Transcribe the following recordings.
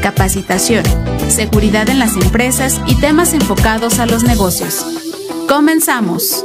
Capacitación, Seguridad en las Empresas y temas enfocados a los negocios. Comenzamos.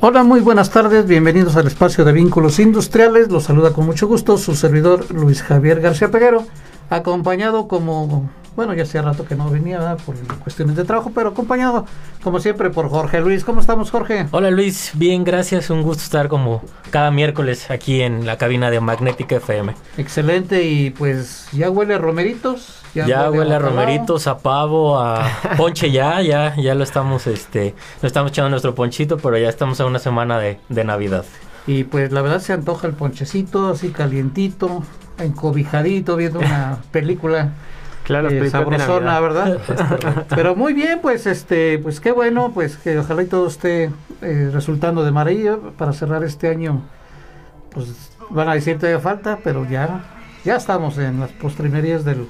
Hola, muy buenas tardes, bienvenidos al espacio de vínculos industriales. Los saluda con mucho gusto su servidor Luis Javier García Peguero, acompañado como bueno, ya hacía rato que no venía por cuestiones de trabajo, pero acompañado, como siempre, por Jorge Luis. ¿Cómo estamos, Jorge? Hola, Luis. Bien, gracias. Un gusto estar como cada miércoles aquí en la cabina de Magnética FM. Excelente. Y pues, ¿ya huele a romeritos? Ya, huele, a, romeritos, a pavo, a ponche ya, ya, ya lo estamos, este, lo estamos echando nuestro ponchito, pero ya estamos a una semana de, de Navidad. Y pues la verdad se antoja el ponchecito, así calientito, encobijadito, viendo una película Claro, eh, sabrosona, ¿verdad? Pero muy bien, pues este, pues qué bueno, pues que ojalá y todo esté eh, resultando de maravilla para cerrar este año. Pues van a decir todavía falta, pero ya, ya estamos en las postrimerías del,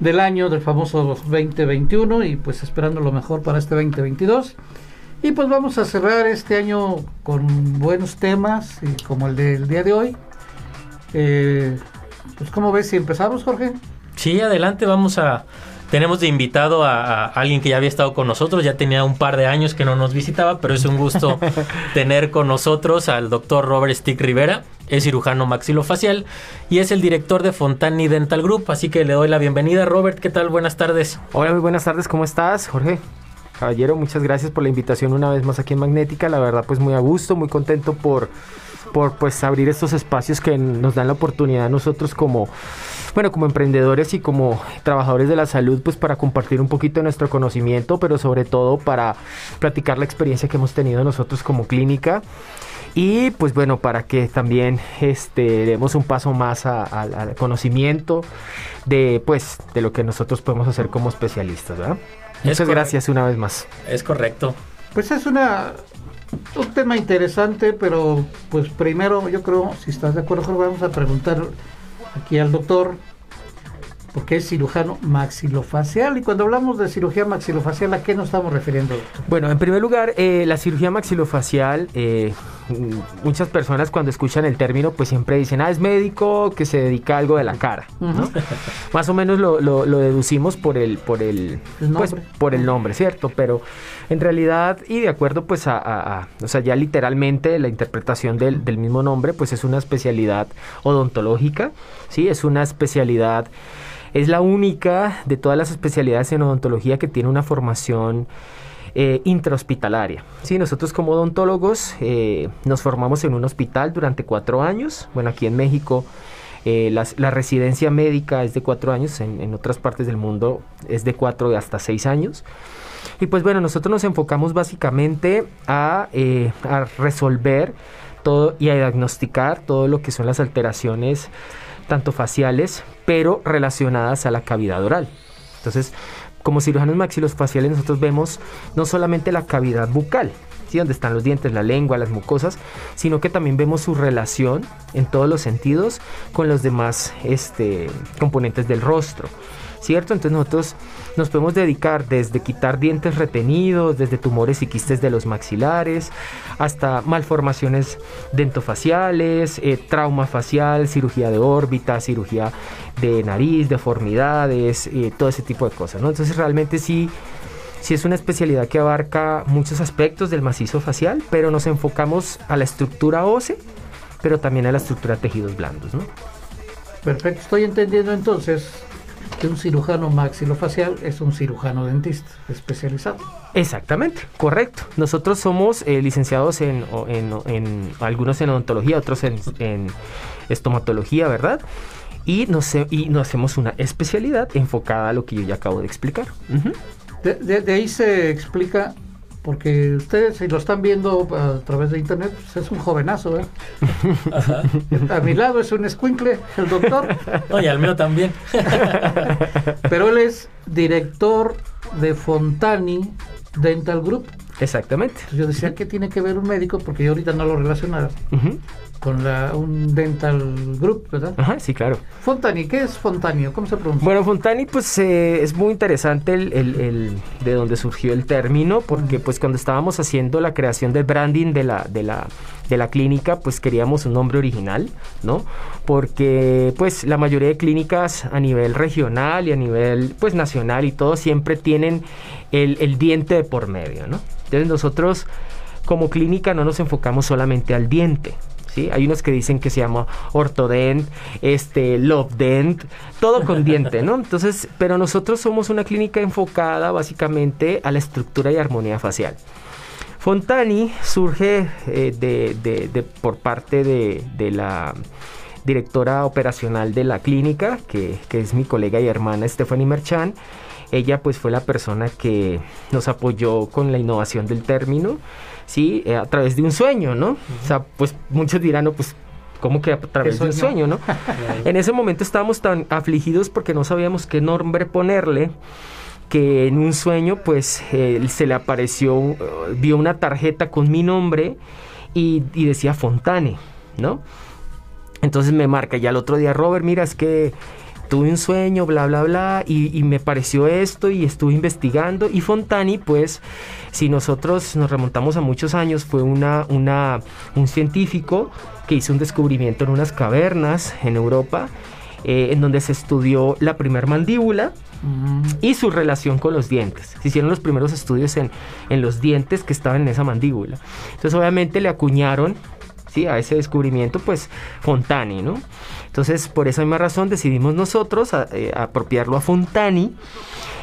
del año del famoso 2021 y pues esperando lo mejor para este 2022. Y pues vamos a cerrar este año con buenos temas, y como el del día de hoy. Eh, pues, ¿cómo ves si empezamos, Jorge? Sí, adelante, vamos a... Tenemos de invitado a, alguien que ya había estado con nosotros, ya tenía un par de años que no nos visitaba, pero es un gusto tener con nosotros al doctor Robert Stick Rivera, es cirujano maxilofacial y es el director de Fontani Dental Group, así que le doy la bienvenida. Robert, ¿qué tal? Buenas tardes. Hola, muy buenas tardes, ¿cómo estás, Jorge? Caballero, muchas gracias por la invitación una vez más aquí en Magnética, la verdad pues muy a gusto, muy contento por, por pues abrir estos espacios que nos dan la oportunidad a nosotros como bueno, como emprendedores y como trabajadores de la salud, pues para compartir un poquito de nuestro conocimiento, pero sobre todo para platicar la experiencia que hemos tenido nosotros como clínica. Y pues bueno, para que también este, demos un paso más al conocimiento de, pues, de lo que nosotros podemos hacer como especialistas, ¿verdad? Muchas gracias una vez más. Es correcto. Pues es una un tema interesante, pero pues primero yo creo, si estás de acuerdo, vamos a preguntar aquí al doctor, porque es cirujano maxilofacial. Y cuando hablamos de cirugía maxilofacial, ¿a qué nos estamos refiriendo? Bueno, en primer lugar, eh, la cirugía maxilofacial, eh, muchas personas cuando escuchan el término, pues siempre dicen, ah, es médico que se dedica a algo de la cara. Más o menos lo, deducimos por el, por el, pues, por el nombre, ¿cierto? Pero en realidad, y de acuerdo pues a, o sea, ya literalmente la interpretación del, del mismo nombre, pues es una especialidad odontológica, ¿sí? Es una especialidad es la única de todas las especialidades en odontología que tiene una formación eh, intrahospitalaria. Sí, nosotros como odontólogos eh, nos formamos en un hospital durante cuatro años. Bueno, aquí en México eh, la, residencia médica es de cuatro años, en, otras partes del mundo es de cuatro hasta seis años. Y pues bueno, nosotros nos enfocamos básicamente a, a resolver todo y a diagnosticar todo lo que son las alteraciones tanto faciales, pero relacionadas a la cavidad oral. Entonces, como cirujanos maxilofaciales nosotros vemos no solamente la cavidad bucal, ¿sí? donde están los dientes, la lengua, las mucosas, sino que también vemos su relación en todos los sentidos con los demás este, componentes del rostro. ¿Cierto? Entonces nosotros nos podemos dedicar desde quitar dientes retenidos, desde tumores y quistes de los maxilares, hasta malformaciones dentofaciales, eh, trauma facial, cirugía de órbita, cirugía de nariz, deformidades, eh, todo ese tipo de cosas, ¿no? Entonces realmente sí sí es una especialidad que abarca muchos aspectos del macizo facial, pero nos enfocamos a la estructura ósea, pero también a la estructura de tejidos blandos, ¿no? Perfecto, estoy entendiendo entonces que un cirujano maxilofacial es un cirujano dentista especializado. Exactamente, correcto. Nosotros somos eh, licenciados en, en, algunos en odontología, otros en, estomatología, ¿verdad? Y nos, y nos hacemos una especialidad enfocada a lo que yo ya acabo de explicar. de, ahí se explica porque ustedes si lo están viendo a través de internet, pues es un jovenazo, ¿eh? A mi lado es un escuincle, el doctor. Oye, al mío también. Pero él es director de Fontani Dental Group. Exactamente. yo decía, ¿qué tiene que ver un médico? Porque yo ahorita no lo relacionaba con la, un dental group, ¿verdad? Ajá, sí, claro. Fontani, ¿qué es Fontani? ¿Cómo se pronuncia? Bueno, Fontani, pues eh, es muy interesante el, el, de donde surgió el término, porque pues cuando estábamos haciendo la creación del branding de la, de la, de la clínica, pues queríamos un nombre original, ¿no? Porque pues la mayoría de clínicas a nivel regional y a nivel pues nacional y todo siempre tienen el, el diente de por medio, ¿no? Entonces nosotros como clínica no nos enfocamos solamente al diente, hay unos que dicen que se llama ortodent, este, dent, todo con diente, ¿no? Entonces, pero nosotros somos una clínica enfocada básicamente a la estructura y armonía facial. Fontani surge eh, de, por parte de, la directora operacional de la clínica, que, que, es mi colega y hermana Stephanie Merchan. Ella pues fue la persona que nos apoyó con la innovación del término ¿sí? Eh, a través de un sueño, ¿no? O sea, pues muchos dirán, no, pues ¿Cómo que a través de un sueño, no? en ese momento estábamos tan afligidos porque no sabíamos qué nombre ponerle que en un sueño pues se le apareció, uh, vio una tarjeta con mi nombre y, y, decía Fontane, ¿no? Entonces me marca y al otro día, Robert, mira, es que tuve un sueño, bla, bla, bla, y, me pareció esto y estuve investigando. Y Fontani, pues, si nosotros nos remontamos a muchos años, fue una, un científico que hizo un descubrimiento en unas cavernas en Europa, eh, en donde se estudió la primer mandíbula. Y su relación con los dientes. Se hicieron los primeros estudios en, en los dientes que estaban en esa mandíbula. Entonces, obviamente, le acuñaron a ese descubrimiento, pues Fontani, ¿no? Entonces, por esa misma razón decidimos nosotros eh, apropiarlo a Fontani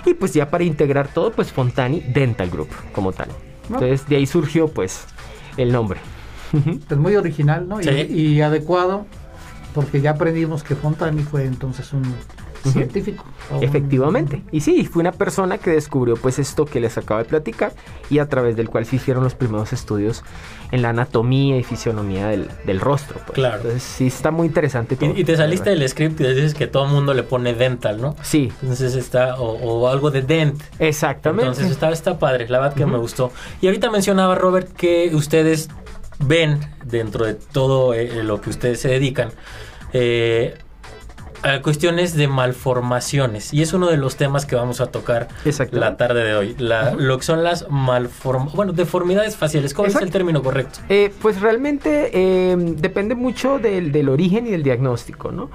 y pues ya para integrar todo, pues Fontani Dental Group como tal. Entonces, de ahí surgió pues el nombre. Es muy original, ¿no? y adecuado porque ya aprendimos que Fontani fue entonces un científico. Efectivamente. Y sí, fue una persona que descubrió pues esto que les acabo de platicar y a través del cual se hicieron los primeros estudios en la anatomía y fisionomía del, rostro. Pues. Claro. Entonces sí está muy interesante. y, te saliste del script y dices que todo el mundo le pone dental, ¿no? Sí. Entonces está, o, algo de dent. Exactamente. Entonces está, está padre, la verdad que me gustó. Y ahorita mencionaba Robert que ustedes ven dentro de todo eh, lo que ustedes se dedican. Eh, cuestiones de malformaciones y es uno de los temas que vamos a tocar la tarde de hoy. lo que son las malformaciones, bueno, deformidades faciales. ¿Cuál es el término correcto? Eh, pues realmente eh, depende mucho del, del, origen y del diagnóstico, ¿no?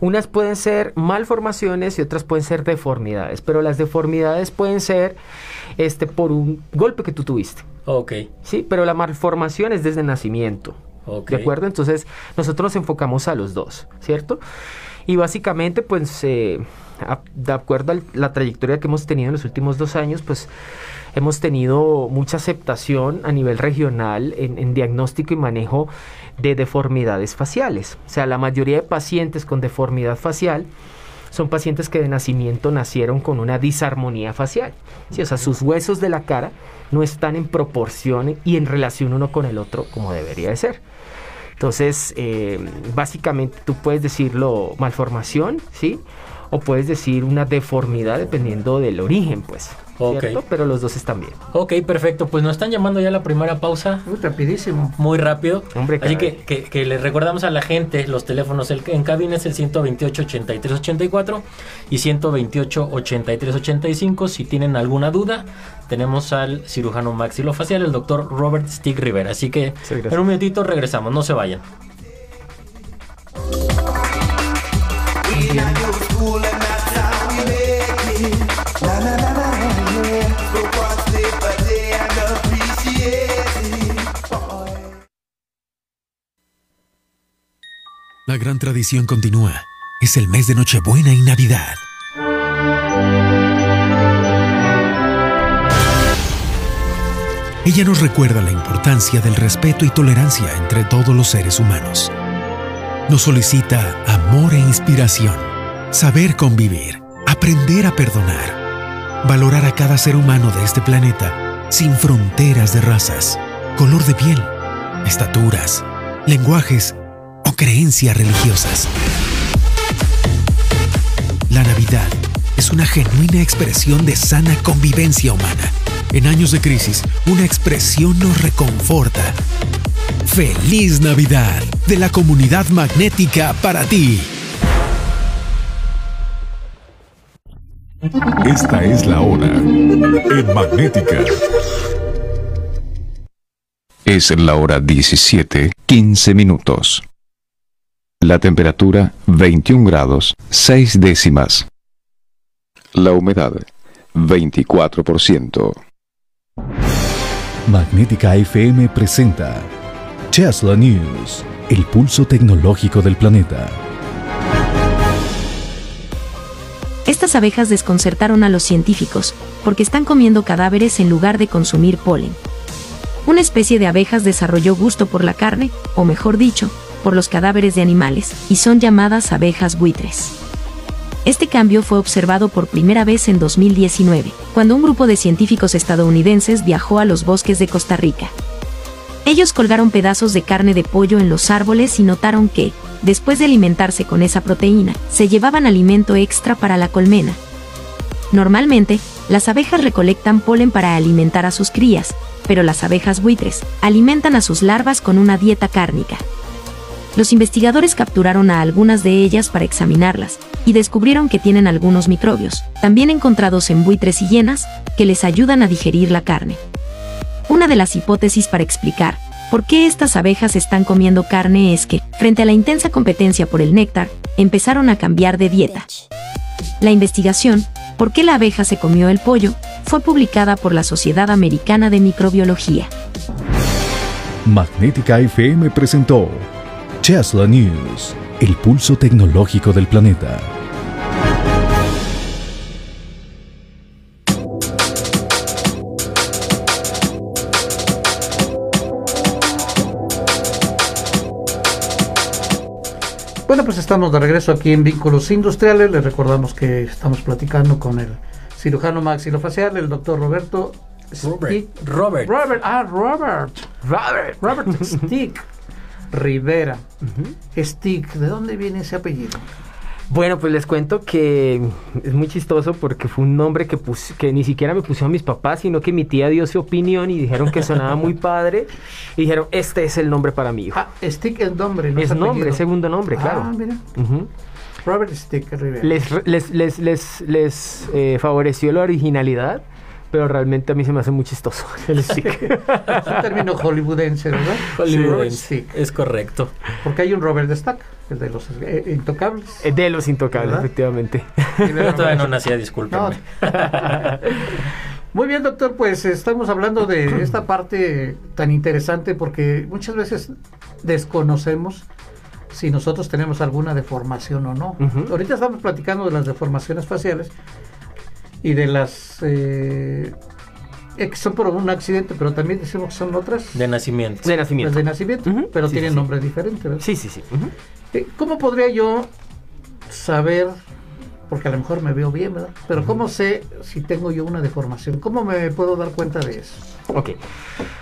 Unas pueden ser malformaciones y otras pueden ser deformidades, pero las deformidades pueden ser este por un golpe que tú tuviste. Ok. Sí, pero la malformación es desde nacimiento. ¿De acuerdo? Entonces, nosotros nos enfocamos a los dos, ¿cierto? Y básicamente, pues, de acuerdo a la trayectoria que hemos tenido en los últimos dos años, pues hemos tenido mucha aceptación a nivel regional en, diagnóstico y manejo de deformidades faciales. O sea, la mayoría de pacientes con deformidad facial son pacientes que de nacimiento nacieron con una disarmonía facial. O sea, sus huesos de la cara no están en proporción y en relación uno con el otro como debería de ser. Entonces, eh, básicamente tú puedes decirlo malformación, ¿sí? O puedes decir una deformidad dependiendo del origen, pues. ¿cierto? Pero los dos están bien. Ok, perfecto. Pues nos están llamando ya la primera pausa. Muy rapidísimo. Muy rápido. Hombre, Así que, que, le recordamos a la gente los teléfonos. El, en cabina es el 128-83-84 y 128-83-85. Si tienen alguna duda, tenemos al cirujano maxilofacial, el doctor Robert Stick Rivera. Así que en un minutito regresamos. No se vayan. La gran tradición continúa. Es el mes de Nochebuena y Navidad. Ella nos recuerda la importancia del respeto y tolerancia entre todos los seres humanos. Nos solicita amor e inspiración, saber convivir, aprender a perdonar, valorar a cada ser humano de este planeta sin fronteras de razas, color de piel, estaturas, lenguajes o creencias religiosas. La Navidad es una genuina expresión de sana convivencia humana. En años de crisis, una expresión nos reconforta. Feliz Navidad de la comunidad magnética para ti. Esta es la hora en magnética. Es la hora 17, 15 minutos. La temperatura 21 grados 6 décimas. La humedad 24%. Magnética FM presenta Tesla News, el pulso tecnológico del planeta. Estas abejas desconcertaron a los científicos porque están comiendo cadáveres en lugar de consumir polen. Una especie de abejas desarrolló gusto por la carne, o mejor dicho, por los cadáveres de animales, y son llamadas abejas buitres. Este cambio fue observado por primera vez en 2019, cuando un grupo de científicos estadounidenses viajó a los bosques de Costa Rica. Ellos colgaron pedazos de carne de pollo en los árboles y notaron que, después de alimentarse con esa proteína, se llevaban alimento extra para la colmena. Normalmente, las abejas recolectan polen para alimentar a sus crías, pero las abejas buitres alimentan a sus larvas con una dieta cárnica. Los investigadores capturaron a algunas de ellas para examinarlas, y descubrieron que tienen algunos microbios, también encontrados en buitres y hienas, que les ayudan a digerir la carne. Una de las hipótesis para explicar por qué estas abejas están comiendo carne es que, frente a la intensa competencia por el néctar, empezaron a cambiar de dieta. La investigación, ¿Por qué la abeja se comió el pollo?, fue publicada por la Sociedad Americana de Microbiología. Magnética FM presentó Tesla News, el pulso tecnológico del planeta. Bueno, pues estamos de regreso aquí en Vínculos Industriales. Les recordamos que estamos platicando con el cirujano maxilofacial, el doctor Roberto Robert. Robert. Robert. Ah, Robert. Robert. Robert Stick. Rivera. Stick. ¿De dónde viene ese apellido? Bueno, pues les cuento que es muy chistoso porque fue un nombre que, que ni siquiera me pusieron mis papás, sino que mi tía dio su opinión y dijeron que sonaba muy padre. Y dijeron, este es el nombre para mi hijo. Ah, Stick es nombre, no es nombre, segundo nombre, ah, claro. Mira. Robert Stick Rivera. Les, les, les, les, les eh, favoreció la originalidad pero realmente a mí se me hace muy chistoso el stick. es un término hollywoodense, ¿verdad? Hollywoodense, es correcto. Porque hay un Robert Stack, el de los eh, intocables. Eh, de los intocables, efectivamente. Yo todavía no nacía, discúlpeme. Muy bien, doctor, pues estamos hablando de esta parte tan interesante porque muchas veces desconocemos si nosotros tenemos alguna deformación o no. Ahorita estamos platicando de las deformaciones faciales, y de las eh, que son por un accidente, pero también decimos que son otras. De nacimiento. De nacimiento. de nacimiento, pero tienen nombre diferente, ¿verdad? Sí, sí, sí. Eh, ¿Cómo podría yo saber, porque a lo mejor me veo bien, ¿verdad? Pero ¿cómo sé si tengo yo una deformación? ¿Cómo me puedo dar cuenta de eso? Ok.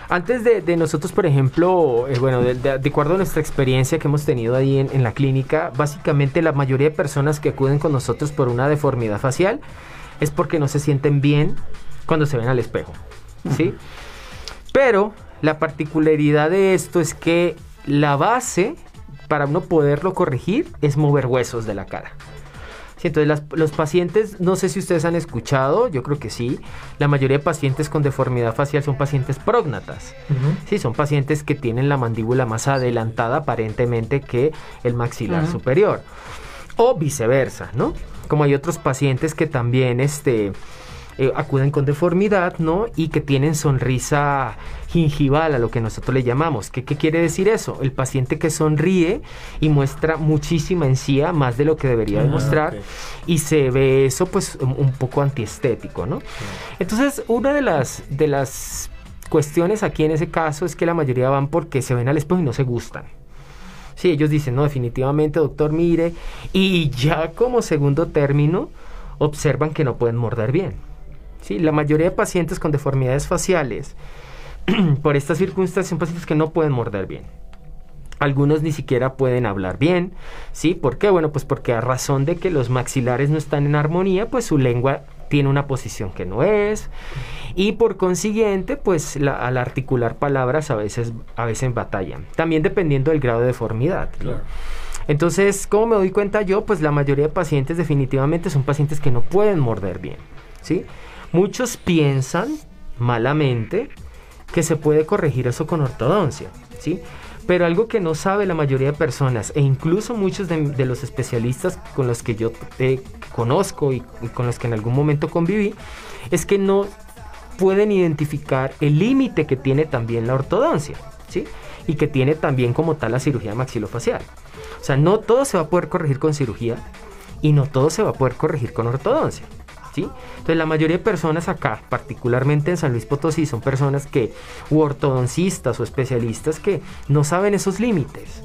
Antes de, nosotros, por ejemplo, eh, bueno, de, acuerdo a nuestra experiencia que hemos tenido ahí en, en la clínica, básicamente la mayoría de personas que acuden con nosotros por una deformidad facial, es porque no se sienten bien cuando se ven al espejo. ¿Sí? Pero la particularidad de esto es que la base para uno poderlo corregir es mover huesos de la cara. entonces los pacientes, no sé si ustedes han escuchado, yo creo que sí, la mayoría de pacientes con deformidad facial son pacientes prógnatas. Sí, son pacientes que tienen la mandíbula más adelantada aparentemente que el maxilar superior. O viceversa, ¿no? Como hay otros pacientes que también este, eh, acuden con deformidad, ¿no? Y que tienen sonrisa gingival, a lo que nosotros le llamamos. ¿Qué, quiere decir eso? El paciente que sonríe y muestra muchísima encía, más de lo que debería demostrar, ah, y se ve eso pues un, poco antiestético, ¿no? Entonces, una de las, de las cuestiones aquí en ese caso es que la mayoría van porque se ven al espejo y no se gustan. Sí, ellos dicen, no, definitivamente, doctor, mire. Y ya como segundo término, observan que no pueden morder bien. ¿sí? La mayoría de pacientes con deformidades faciales, por estas circunstancias, son pacientes que no pueden morder bien. Algunos ni siquiera pueden hablar bien, ¿sí? ¿Por qué? Bueno, pues porque a razón de que los maxilares no están en armonía, pues su lengua tiene una posición que no es. Y por consiguiente pues al articular palabras a veces a veces batallan también dependiendo del grado de deformidad entonces cómo me doy cuenta yo pues la mayoría de pacientes definitivamente son pacientes que no pueden morder bien sí muchos piensan malamente que se puede corregir eso con ortodoncia sí pero algo que no sabe la mayoría de personas, e incluso muchos de, los especialistas con los que yo conozco y, con los que en algún momento conviví, es que no pueden identificar el límite que tiene también la ortodoncia, ¿sí? Y que tiene también como tal la cirugía maxilofacial. O sea, no todo se va a poder corregir con cirugía y no todo se va a poder corregir con ortodoncia. Entonces la mayoría de personas acá, particularmente en San Luis Potosí, son personas que, u ortodoncistas o especialistas que no saben esos límites.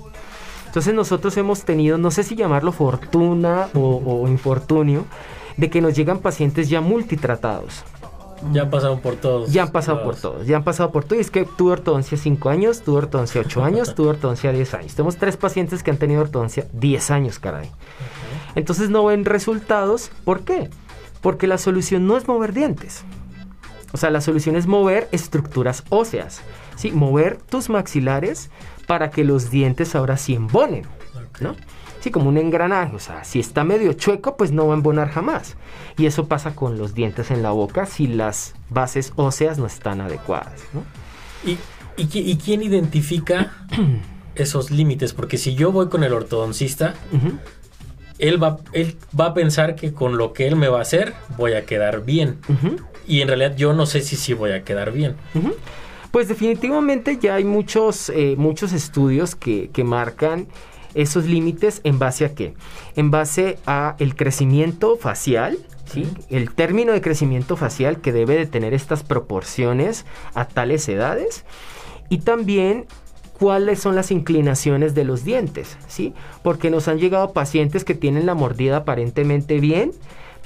Entonces nosotros hemos tenido, no sé si llamarlo fortuna o, infortunio, de que nos llegan pacientes ya multitratados. Ya han pasado por todos. Ya han pasado por todos. Ya han pasado por todo. Y es que tuve ortodoncia 5 años, tuve ortodoncia 8 años, tuve ortodoncia 10 años. Tenemos tres pacientes que han tenido ortodoncia 10 años, caray. Entonces no ven resultados. ¿Por qué? Porque la solución no es mover dientes. O sea, la solución es mover estructuras óseas. ¿sí? Mover tus maxilares para que los dientes ahora sí embonen. ¿no? Sí, como un engranaje. O sea, si está medio chueco, pues no va a embonar jamás. Y eso pasa con los dientes en la boca si las bases óseas no están adecuadas. ¿no? ¿Y, y, quién identifica esos límites? Porque si yo voy con el ortodoncista, él va, él va a pensar que con lo que él me va a hacer voy a quedar bien. Y en realidad yo no sé si sí voy a quedar bien. Pues definitivamente ya hay muchos, eh, muchos estudios que, marcan esos límites en base a qué? En base a el crecimiento facial, ¿sí? El término de crecimiento facial que debe de tener estas proporciones a tales edades y también cuáles son las inclinaciones de los dientes, ¿sí? Porque nos han llegado pacientes que tienen la mordida aparentemente bien,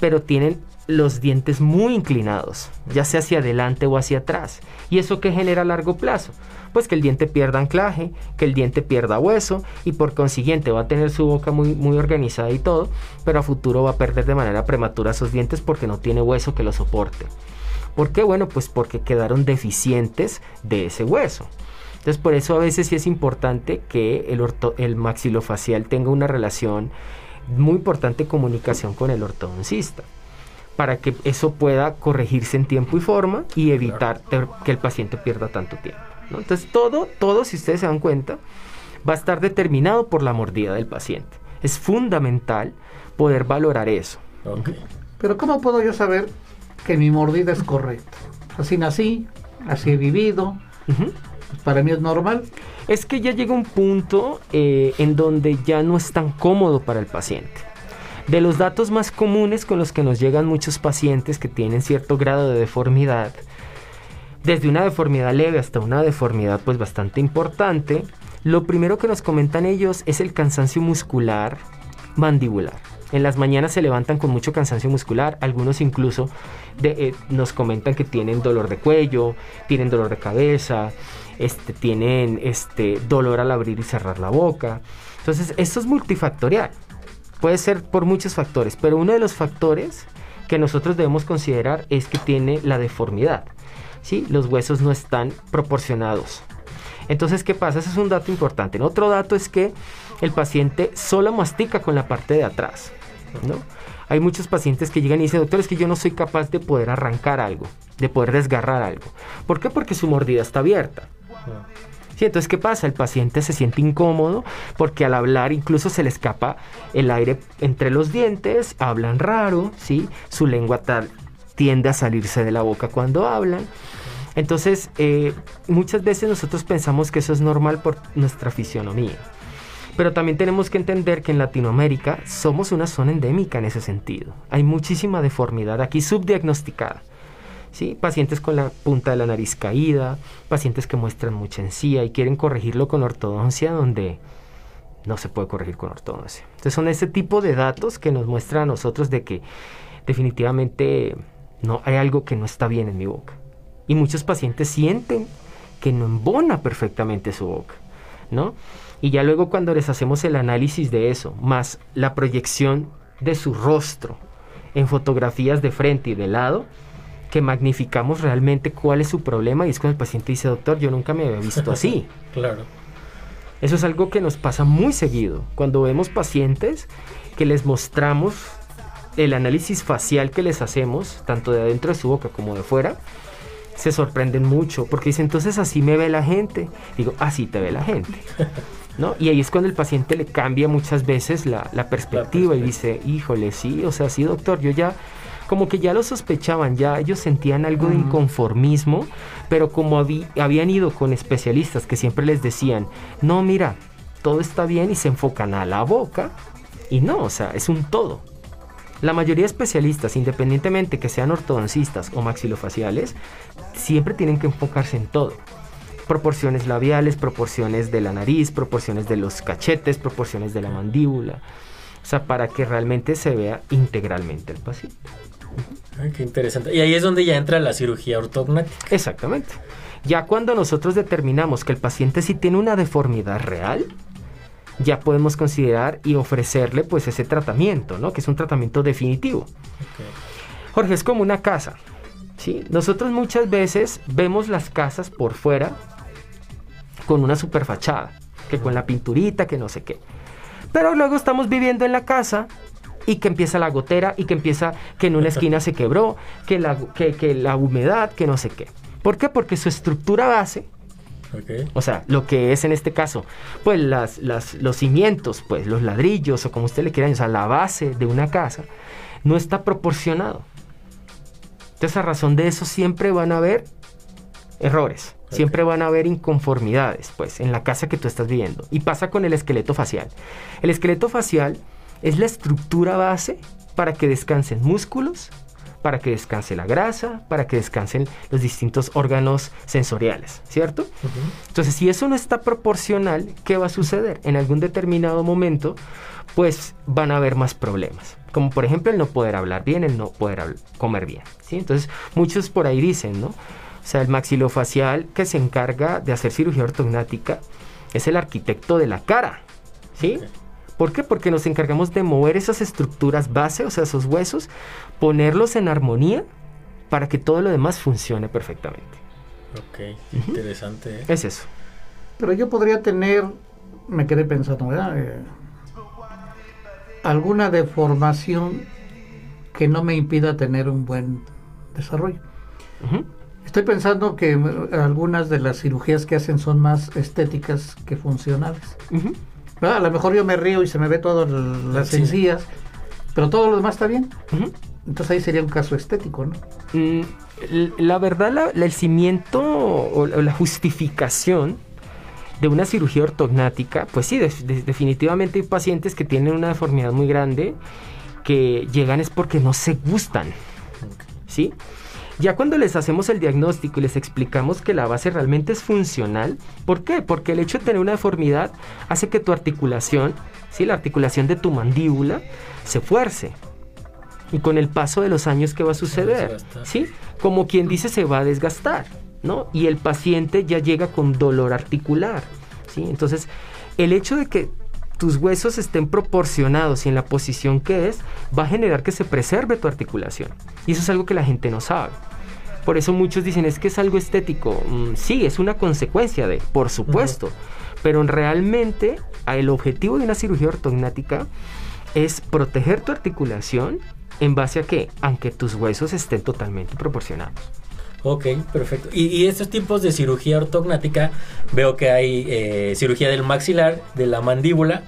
pero tienen los dientes muy inclinados, ya sea hacia adelante o hacia atrás. ¿Y eso qué genera a largo plazo? Pues que el diente pierda anclaje, que el diente pierda hueso y por consiguiente va a tener su boca muy, muy organizada y todo, pero a futuro va a perder de manera prematura esos dientes porque no tiene hueso que lo soporte. ¿Por qué? Bueno, pues porque quedaron deficientes de ese hueso. Entonces por eso a veces sí es importante que el, el maxilofacial tenga una relación muy importante de comunicación con el ortodoncista para que eso pueda corregirse en tiempo y forma y evitar que el paciente pierda tanto tiempo. Entonces todo, todo, si ustedes se dan cuenta, va a estar determinado por la mordida del paciente. Es fundamental poder valorar eso. Pero ¿cómo puedo yo saber que mi mordida es correcta? Así nací, así he vivido, para mí es normal. Es que ya llega un punto eh, en donde ya no es tan cómodo para el paciente. De los datos más comunes con los que nos llegan muchos pacientes que tienen cierto grado de deformidad, desde una deformidad leve hasta una deformidad pues bastante importante, lo primero que nos comentan ellos es el cansancio muscular mandibular. En las mañanas se levantan con mucho cansancio muscular, algunos incluso eh, nos comentan que tienen dolor de cuello, tienen dolor de cabeza, este, tienen este, dolor al abrir y cerrar la boca. Entonces, esto es multifactorial. Puede ser por muchos factores, pero uno de los factores que nosotros debemos considerar es que tiene la deformidad. ¿sí? Los huesos no están proporcionados. Entonces, ¿qué pasa? Ese es un dato importante. Otro dato es que el paciente solo mastica con la parte de atrás. ¿no? Hay muchos pacientes que llegan y dicen, doctor, es que yo no soy capaz de poder arrancar algo, de poder desgarrar algo. ¿Por qué? Porque su mordida está abierta. Sí, entonces, ¿qué pasa? El paciente se siente incómodo porque al hablar incluso se le escapa el aire entre los dientes, hablan raro, ¿sí? Su lengua tal, tiende a salirse de la boca cuando hablan. Entonces, eh, muchas veces nosotros pensamos que eso es normal por nuestra fisionomía. Pero también tenemos que entender que en Latinoamérica somos una zona endémica en ese sentido. Hay muchísima deformidad aquí subdiagnosticada. ¿Sí? Pacientes con la punta de la nariz caída, pacientes que muestran mucha encía y quieren corregirlo con ortodoncia donde no se puede corregir con ortodoncia. Entonces son ese tipo de datos que nos muestran a nosotros de que definitivamente no, hay algo que no está bien en mi boca. Y muchos pacientes sienten que no embona perfectamente su boca, ¿no? Y ya luego cuando les hacemos el análisis de eso, más la proyección de su rostro en fotografías de frente y de lado, que magnificamos realmente cuál es su problema y es cuando el paciente dice, doctor, yo nunca me había visto así. claro. Eso es algo que nos pasa muy seguido. Cuando vemos pacientes que les mostramos el análisis facial que les hacemos, tanto de adentro de su boca como de fuera, se sorprenden mucho porque dicen, entonces así me ve la gente. Digo, así te ve la gente. ¿No? Y ahí es cuando el paciente le cambia muchas veces la, la, perspectiva y dice, híjole, sí, o sea, sí, doctor, yo ya como que ya lo sospechaban, ya ellos sentían algo de inconformismo, pero como habían ido con especialistas que siempre les decían, no, mira, todo está bien y se enfocan a la boca, y no, o sea, es un todo. La mayoría de especialistas, independientemente que sean ortodoncistas o maxilofaciales, siempre tienen que enfocarse en todo. Proporciones labiales, proporciones de la nariz, proporciones de los cachetes, proporciones de la mandíbula. O sea, para que realmente se vea integralmente el paciente. Qué interesante. Y ahí es donde ya entra la cirugía ortognática. Exactamente. Ya cuando nosotros determinamos que el paciente sí tiene una deformidad real, ya podemos considerar y ofrecerle pues ese tratamiento, ¿no? Que es un tratamiento definitivo. Jorge, es como una casa. ¿sí? Nosotros muchas veces vemos las casas por fuera con una superfachada, que con la pinturita, que no sé qué. Pero luego estamos viviendo en la casa y que empieza la gotera y que empieza que en una esquina se quebró, que la, que la humedad, que no sé qué. ¿Por qué? Porque su estructura base o sea, lo que es en este caso, pues las, los cimientos, pues los ladrillos o como usted le quiera, o sea, la base de una casa no está proporcionado. Entonces, a razón de eso siempre van a haber errores, siempre van a haber inconformidades, pues, en la casa que tú estás viviendo. Y pasa con el esqueleto facial. El esqueleto facial es la estructura base para que descansen músculos, para que descanse la grasa, para que descansen los distintos órganos sensoriales, ¿cierto? Entonces, si eso no está proporcional, ¿qué va a suceder? En algún determinado momento, pues van a haber más problemas, como por ejemplo el no poder hablar bien, el no poder comer bien, ¿sí? Entonces, muchos por ahí dicen, ¿no? O sea, el maxilofacial que se encarga de hacer cirugía ortognática es el arquitecto de la cara, ¿sí? ¿Por qué? Porque nos encargamos de mover esas estructuras base, o sea, esos huesos, ponerlos en armonía para que todo lo demás funcione perfectamente. Ok, interesante. ¿eh? Es eso. Pero yo podría tener, me quedé pensando, ¿verdad? Eh, alguna deformación que no me impida tener un buen desarrollo. Estoy pensando que algunas de las cirugías que hacen son más estéticas que funcionales. A lo mejor yo me río y se me ve todas las sencillas, pero todo lo demás está bien. Entonces ahí sería un caso estético, ¿no? Mm, la verdad, el cimiento o, la justificación de una cirugía ortognática, pues sí, definitivamente hay pacientes que tienen una deformidad muy grande que llegan es porque no se gustan, ¿sí? Ya cuando les hacemos el diagnóstico y les explicamos que la base realmente es funcional, ¿por qué? Porque el hecho de tener una deformidad hace que tu articulación, ¿sí? la articulación de tu mandíbula, se fuerce. Y con el paso de los años, ¿qué va a suceder? ¿Sí? Como quien dice, se va a desgastar, ¿no? Y el paciente ya llega con dolor articular, ¿sí? Entonces, el hecho de que tus huesos estén proporcionados y en la posición que es, va a generar que se preserve tu articulación. Y eso es algo que la gente no sabe. Por eso muchos dicen, es que es algo estético. Mm, sí, es una consecuencia de, por supuesto. Pero realmente el objetivo de una cirugía ortognática es proteger tu articulación en base a que, aunque tus huesos estén totalmente proporcionados. Ok, perfecto. Y, estos tipos de cirugía ortognática, veo que hay eh, cirugía del maxilar, de la mandíbula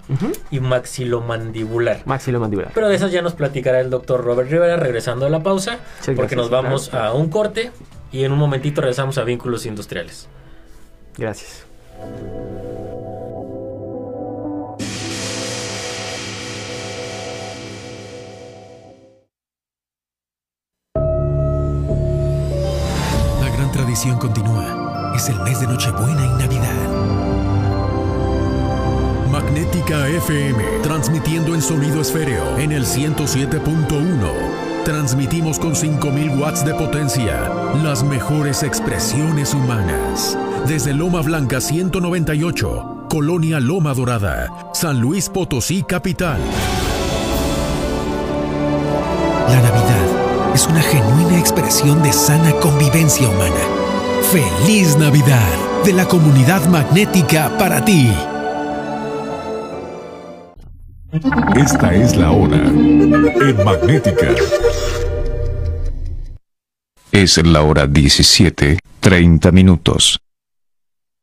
y maxilomandibular. Maxilomandibular. Pero de esas ya nos platicará el doctor Robert Rivera regresando a la pausa, porque nos vamos a un corte y en un momentito regresamos a vínculos industriales. Gracias. Continúa. Es el mes de Nochebuena y Navidad. Magnética FM, transmitiendo en sonido esféreo en el 107.1. Transmitimos con 5000 watts de potencia las mejores expresiones humanas. Desde Loma Blanca 198, Colonia Loma Dorada, San Luis Potosí, capital. La Navidad es una genuina expresión de sana convivencia humana. ¡Feliz Navidad! De la comunidad magnética para ti. Esta es la hora en Magnética. Es la hora 17, 30 minutos.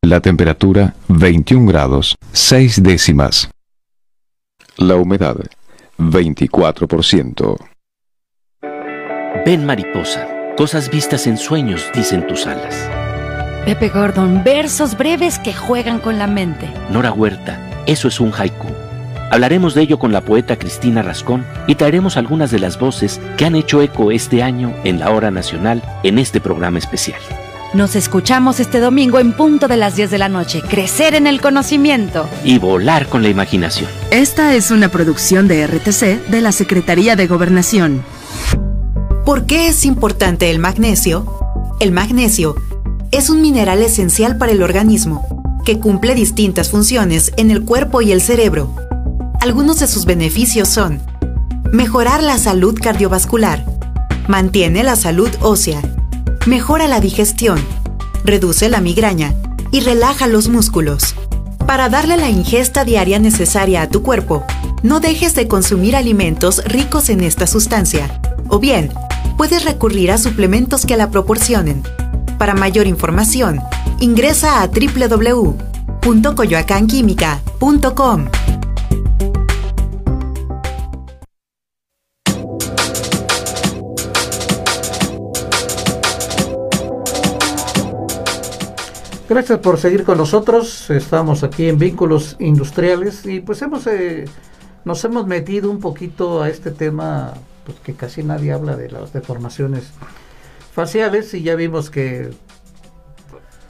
La temperatura 21 grados, 6 décimas. La humedad 24%. Ven mariposa, cosas vistas en sueños, dicen tus alas. Pepe Gordon, versos breves que juegan con la mente. Nora Huerta, eso es un haiku. Hablaremos de ello con la poeta Cristina Rascón y traeremos algunas de las voces que han hecho eco este año en la hora nacional en este programa especial. Nos escuchamos este domingo en punto de las 10 de la noche. Crecer en el conocimiento. Y volar con la imaginación. Esta es una producción de RTC de la Secretaría de Gobernación. ¿Por qué es importante el magnesio? El magnesio es un mineral esencial para el organismo que cumple distintas funciones en el cuerpo y el cerebro algunos de sus beneficios son mejorar la salud cardiovascular, mantiene la salud ósea, mejora la digestión, reduce la migraña y relaja los músculos. Para darle la ingesta diaria necesaria a tu cuerpo, no dejes de consumir alimentos ricos en esta sustancia, o bien, puedes recurrir a suplementos que la proporcionen. Para mayor información, ingresa a www.coyoacanquímica.com. Gracias por seguir con nosotros. Estamos aquí en Vínculos Industriales y pues hemos eh, nos hemos metido un poquito a este tema pues, que casi nadie habla de las deformaciones faciales y ya vimos que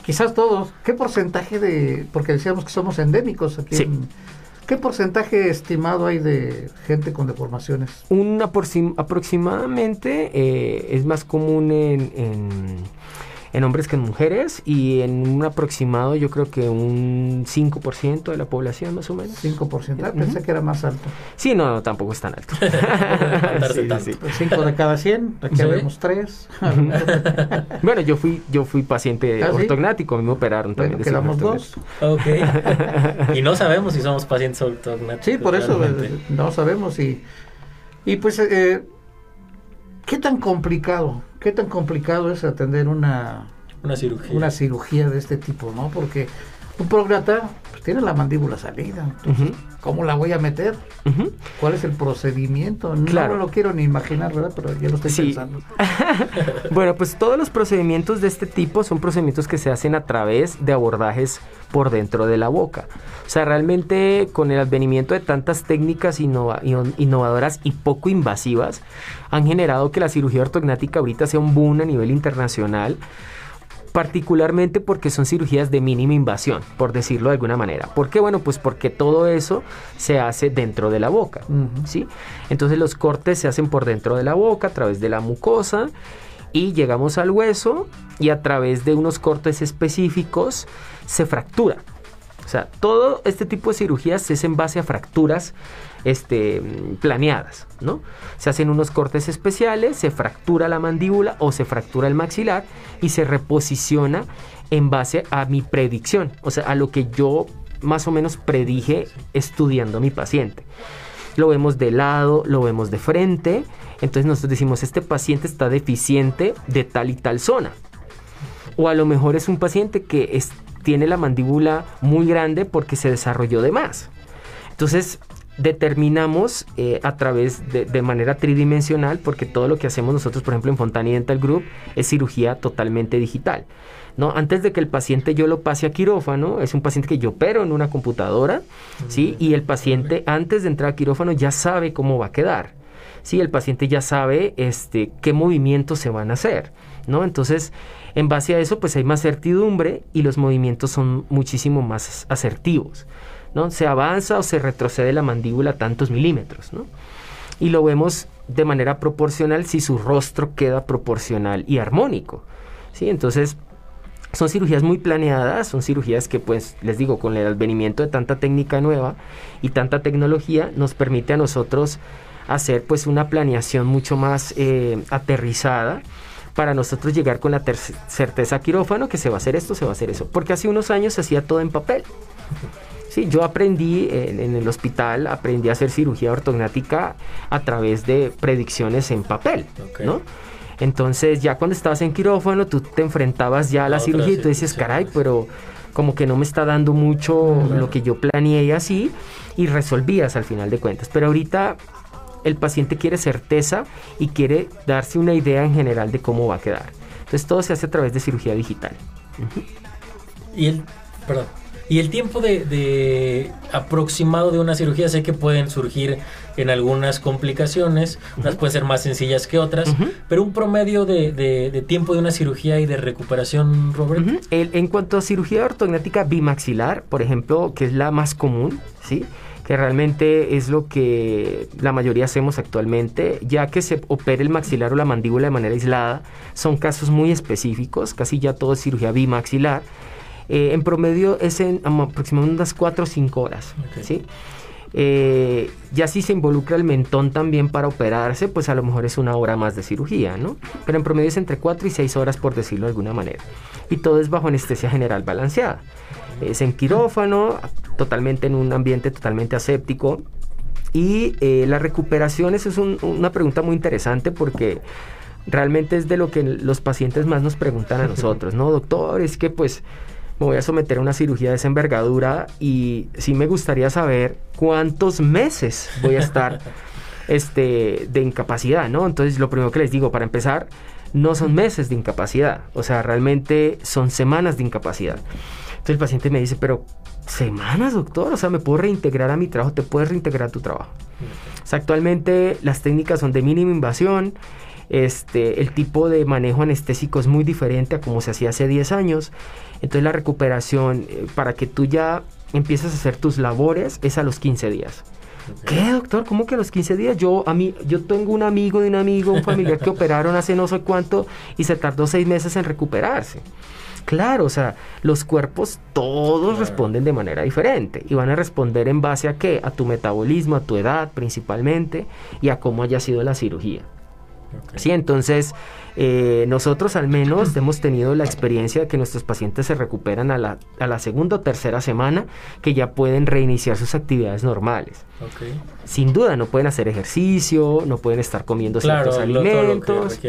quizás todos, ¿qué porcentaje de, porque decíamos que somos endémicos aquí ¿Qué porcentaje estimado hay de gente con deformaciones? Un aproximadamente eh, es más común en en hombres que en mujeres y en un aproximado yo creo que un 5% de la población más o menos. 5%, ah, pensé que era más alto. Sí, no, tampoco es tan alto. 5 de cada 100, aquí vemos 3. bueno, yo fui yo fui paciente ¿Ah, ortognático, a mí me operaron también. quedamos dos. Ok. y no sabemos si somos pacientes ortognáticos. Sí, por eso eh, no sabemos y, y pues... Eh, ¿Qué tan complicado, qué tan complicado es atender una, una cirugía. Una cirugía de este tipo, ¿no? Porque un prógnata pues, tiene la mandíbula salida. ¿Cómo la voy a meter? ¿Cuál es el procedimiento? No lo quiero ni imaginar, ¿verdad? Pero ya lo estoy pensando. bueno, pues todos los procedimientos de este tipo son procedimientos que se hacen a través de abordajes por dentro de la boca. O sea, realmente con el advenimiento de tantas técnicas innovadoras y poco invasivas, han generado que la cirugía ortognática ahorita sea un boom a nivel internacional particularmente porque son cirugías de mínima invasión, por decirlo de alguna manera. ¿Por qué? Bueno, pues porque todo eso se hace dentro de la boca, ¿sí? Entonces los cortes se hacen por dentro de la boca, a través de la mucosa, y llegamos al hueso y a través de unos cortes específicos se fractura. O sea, todo este tipo de cirugías es en base a fracturas este, planeadas, ¿no? Se hacen unos cortes especiales, se fractura la mandíbula o se fractura el maxilar y se reposiciona en base a mi predicción, o sea, a lo que yo más o menos predije estudiando a mi paciente. Lo vemos de lado, lo vemos de frente, entonces nosotros decimos, este paciente está deficiente de tal y tal zona. O a lo mejor es un paciente que tiene la mandíbula muy grande porque se desarrolló de más. Entonces, determinamos eh, a través de, manera tridimensional, porque todo lo que hacemos nosotros, por ejemplo, en Fontana Dental Group, es cirugía totalmente digital. ¿no? Antes de que el paciente yo lo pase a quirófano, es un paciente que yo opero en una computadora, ¿sí? Y el paciente antes de entrar a quirófano ya sabe cómo va a quedar. Sí, el paciente ya sabe este, qué movimientos se van a hacer, ¿no? Entonces, en base a eso, pues hay más certidumbre y los movimientos son muchísimo más asertivos, ¿no? Se avanza o se retrocede la mandíbula tantos milímetros, ¿no? Y lo vemos de manera proporcional si su rostro queda proporcional y armónico. Entonces, son cirugías muy planeadas, son cirugías que pues les digo, con el advenimiento de tanta técnica nueva y tanta tecnología nos permite a nosotros hacer pues una planeación mucho más eh, aterrizada para nosotros llegar con la certeza quirófano que se va a hacer esto, se va a hacer eso. Porque hace unos años se hacía todo en papel. Sí, yo aprendí en, el hospital, aprendí a hacer cirugía ortognática a través de predicciones en papel, ¿no? Entonces ya cuando estabas en quirófano tú te enfrentabas ya a la, cirugía y tú dices, caray, pero como que no me está dando mucho lo que yo planeé y así, y resolvías al final de cuentas. Pero ahorita el paciente quiere certeza y quiere darse una idea en general de cómo va a quedar. Entonces todo se hace a través de cirugía digital. Y el, perdón, y el tiempo de, aproximado de una cirugía, sé que pueden surgir en algunas complicaciones, unas pueden ser más sencillas que otras, pero un promedio de, tiempo de una cirugía y de recuperación, Robert. en cuanto a cirugía ortognática bimaxilar, por ejemplo, que es la más común, ¿sí? que realmente es lo que la mayoría hacemos actualmente, ya que se opera el maxilar o la mandíbula de manera aislada, son casos muy específicos, casi ya todo es cirugía bimaxilar. Eh, en promedio es en aproximadamente unas 4 o 5 horas. ¿sí? Eh, ya si se involucra el mentón también para operarse, pues a lo mejor es una hora más de cirugía, ¿no? Pero en promedio es entre 4 y 6 horas, por decirlo de alguna manera. Y todo es bajo anestesia general balanceada. Es en quirófano, totalmente en un ambiente totalmente aséptico. Y eh, la recuperación, eso es una pregunta muy interesante porque realmente es de lo que los pacientes más nos preguntan a nosotros, ¿no? Doctor, es que pues me voy a someter a una cirugía de esa envergadura y sí me gustaría saber cuántos meses voy a estar este, de incapacidad, ¿no? Entonces lo primero que les digo, para empezar, no son meses de incapacidad, o sea, realmente son semanas de incapacidad. Entonces el paciente me dice, pero semanas, doctor, o sea, me puedo reintegrar a mi trabajo, te puedes reintegrar a tu trabajo. O sea, actualmente las técnicas son de mínima invasión, este, el tipo de manejo anestésico es muy diferente a como se hacía hace 10 años. Entonces la recuperación, eh, para que tú ya empieces a hacer tus labores, es a los 15 días. ¿Qué, doctor? ¿Cómo que a los 15 días? Yo, a mí, yo tengo un amigo de un amigo, un familiar que operaron hace no sé cuánto y se tardó seis meses en recuperarse. Claro, o sea, los cuerpos todos responden de manera diferente y van a responder en base a qué? A tu metabolismo, a tu edad principalmente y a cómo haya sido la cirugía. Sí, entonces eh, nosotros al menos hemos tenido la experiencia de que nuestros pacientes se recuperan a la, a la segunda o tercera semana que ya pueden reiniciar sus actividades normales. Sin duda, no pueden hacer ejercicio, no pueden estar comiendo ciertos alimentos.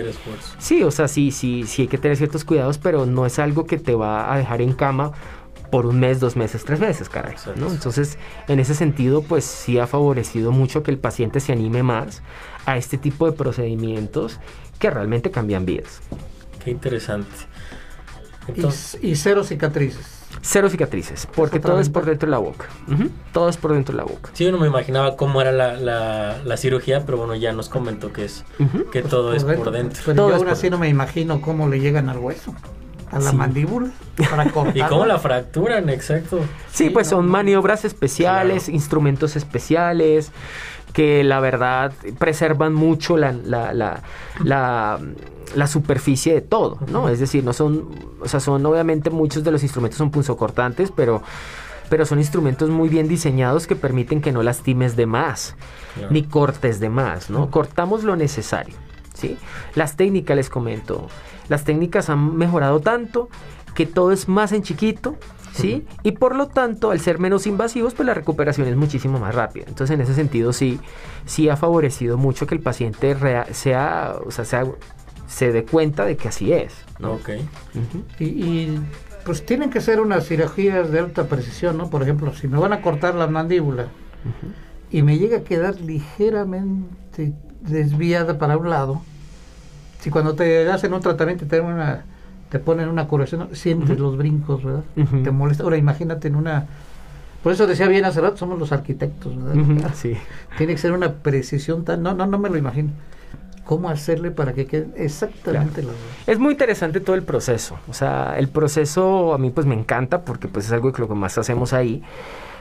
sí, o sea, sí, sí, sí hay que tener ciertos cuidados, pero no es algo que te va a dejar en cama por un mes, dos meses, tres meses, caray. ¿no? Entonces, en ese sentido, pues sí ha favorecido mucho que el paciente se anime más a este tipo de procedimientos que realmente cambian vidas. Qué interesante. y, cero cicatrices. Cero cicatrices, porque todo es por dentro de la boca. Todo es por dentro de la boca. Sí, yo no me imaginaba cómo era la, cirugía, pero bueno, ya nos comentó que es que todo es por dentro. Pero yo aún así no me imagino cómo le llegan al hueso a la mandíbula para ¿Y cómo la fracturan? Exacto. Sí, pues son maniobras especiales, instrumentos especiales que la verdad preservan mucho la, la, la, superficie de todo, ¿no? Es decir, no son, o sea, son obviamente muchos de los instrumentos son punzocortantes, pero pero son instrumentos muy bien diseñados que permiten que no lastimes de más, ni cortes de más, ¿no? Cortamos lo necesario, ¿sí? Las técnicas, les comento, las técnicas han mejorado tanto que todo es más en chiquito, ¿sí? Y por lo tanto, al ser menos invasivos, pues la recuperación es muchísimo más rápida. Entonces, en ese sentido, sí, sí ha favorecido mucho que el paciente sea, o sea, se dé cuenta de que así es, ¿no? Ok. y, pues tienen que ser unas cirugías de alta precisión, ¿no? Por ejemplo, si me van a cortar la mandíbula y me llega a quedar ligeramente desviada para un lado, si cuando te hacen un tratamiento te una te ponen una curación, sientes los brincos, ¿verdad? Te molesta. Ahora imagínate en una... Por eso decía bien hace rato, somos los arquitectos, ¿verdad? Sí. Tiene que ser una precisión tan... No, no, no me lo imagino. ¿Cómo hacerle para que quede exactamente lo Es muy interesante todo el proceso. O sea, el proceso a mí pues me encanta porque pues es algo que lo que más hacemos ahí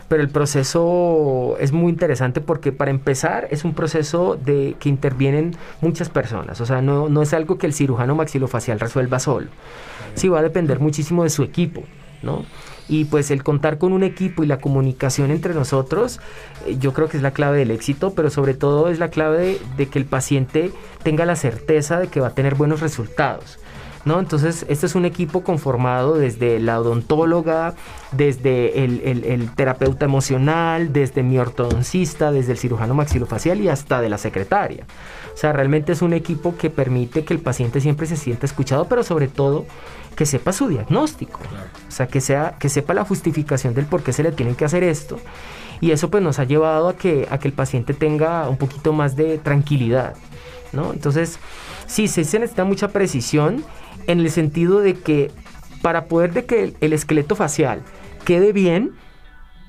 pero el proceso es muy interesante porque para empezar es un proceso de que intervienen muchas personas, o sea, no, no es algo que el cirujano maxilofacial resuelva solo, sí va a depender muchísimo de su equipo, ¿no? Y pues el contar con un equipo y la comunicación entre nosotros, eh, yo creo que es la clave del éxito, pero sobre todo es la clave de que el paciente tenga la certeza de que va a tener buenos resultados. ¿No? Entonces, este es un equipo conformado desde la odontóloga, desde el, terapeuta emocional, desde mi ortodoncista, desde el cirujano maxilofacial y hasta de la secretaria. O sea, realmente es un equipo que permite que el paciente siempre se sienta escuchado, pero sobre todo que sepa su diagnóstico. O sea, que, sea, que sepa la justificación del por qué se le tiene que hacer esto. Y eso pues nos ha llevado a que, a que el paciente tenga un poquito más de tranquilidad. ¿no? Entonces, sí, se necesita mucha precisión en el sentido de que para poder de que el, esqueleto facial quede bien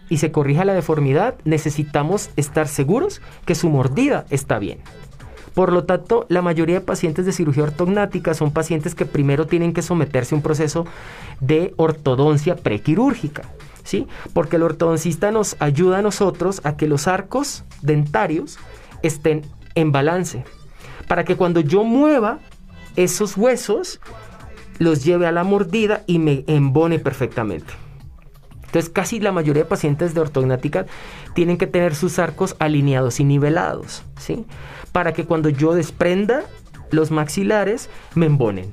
y se corrija la deformidad, necesitamos estar seguros que su mordida está bien. Por lo tanto, la mayoría de pacientes de cirugía ortognática son pacientes que primero tienen que someterse a un proceso de ortodoncia prequirúrgica. ¿Sí? Porque el ortodoncista nos ayuda a nosotros a que los arcos dentarios estén en balance. Para que cuando yo mueva esos huesos, los lleve a la mordida y me embone perfectamente. Entonces casi la mayoría de pacientes de ortognática tienen que tener sus arcos alineados y nivelados, ¿sí? Para que cuando yo desprenda los maxilares me embonen.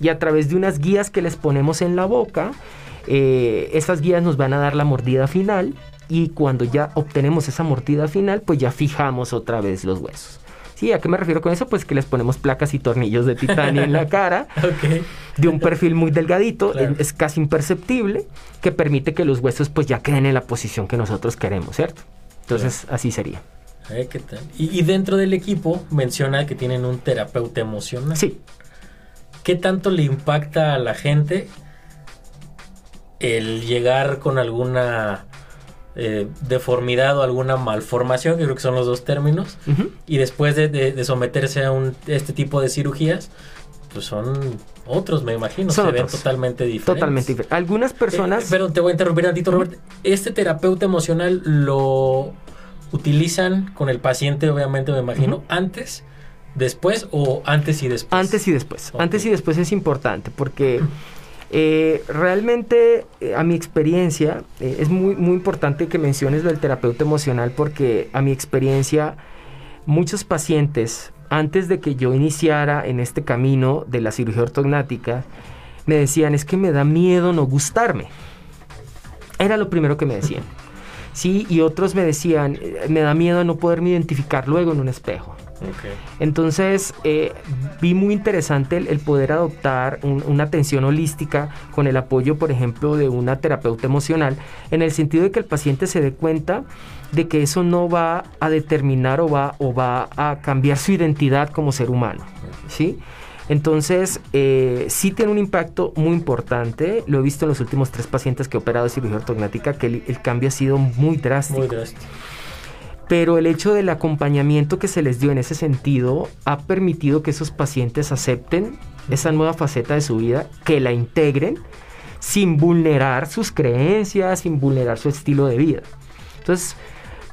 Y a través de unas guías que les ponemos en la boca, eh, esas guías nos van a dar la mordida final y cuando ya obtenemos esa mordida final, pues ya fijamos otra vez los huesos. ¿Y ¿A qué me refiero con eso? Pues que les ponemos placas y tornillos de titanio en la cara, de un perfil muy delgadito, es casi imperceptible, que permite que los huesos pues ya queden en la posición que nosotros queremos, ¿cierto? Entonces así sería. ¿qué tal? Y, dentro del equipo menciona que tienen un terapeuta emocional. Sí. ¿Qué tanto le impacta a la gente el llegar con alguna eh, deformidad o alguna malformación, que creo que son los dos términos, y después de, someterse a un, este tipo de cirugías, pues son otros, me imagino, se ven totalmente diferentes. Totalmente diferentes. Algunas personas... Eh, pero te voy a interrumpir un Robert. ¿Este terapeuta emocional lo utilizan con el paciente, obviamente, me imagino, antes? ¿Después o antes y después? Antes y después. Antes y después es importante porque eh, realmente, eh, a mi experiencia, eh, es muy, muy importante que menciones lo del terapeuta emocional porque a mi experiencia, muchos pacientes, antes de que yo iniciara en este camino de la cirugía ortognática, me decían, es que me da miedo no gustarme. Era lo primero que me decían. Sí, y otros me decían, me da miedo no poderme identificar luego en un espejo. Entonces, eh, vi muy interesante el, poder adoptar una atención holística con el apoyo, por ejemplo, de una terapeuta emocional, en el sentido de que el paciente se dé cuenta de que eso no va a determinar o va, o va a cambiar su identidad como ser humano. ¿sí? Entonces, eh, sí tiene un impacto muy importante. Lo he visto en los últimos tres pacientes que he operado de cirugía ortognática, que el, el cambio ha sido muy drástico. Muy drástico pero el hecho del acompañamiento que se les dio en ese sentido ha permitido que esos pacientes acepten esa nueva faceta de su vida, que la integren sin vulnerar sus creencias, sin vulnerar su estilo de vida. Entonces,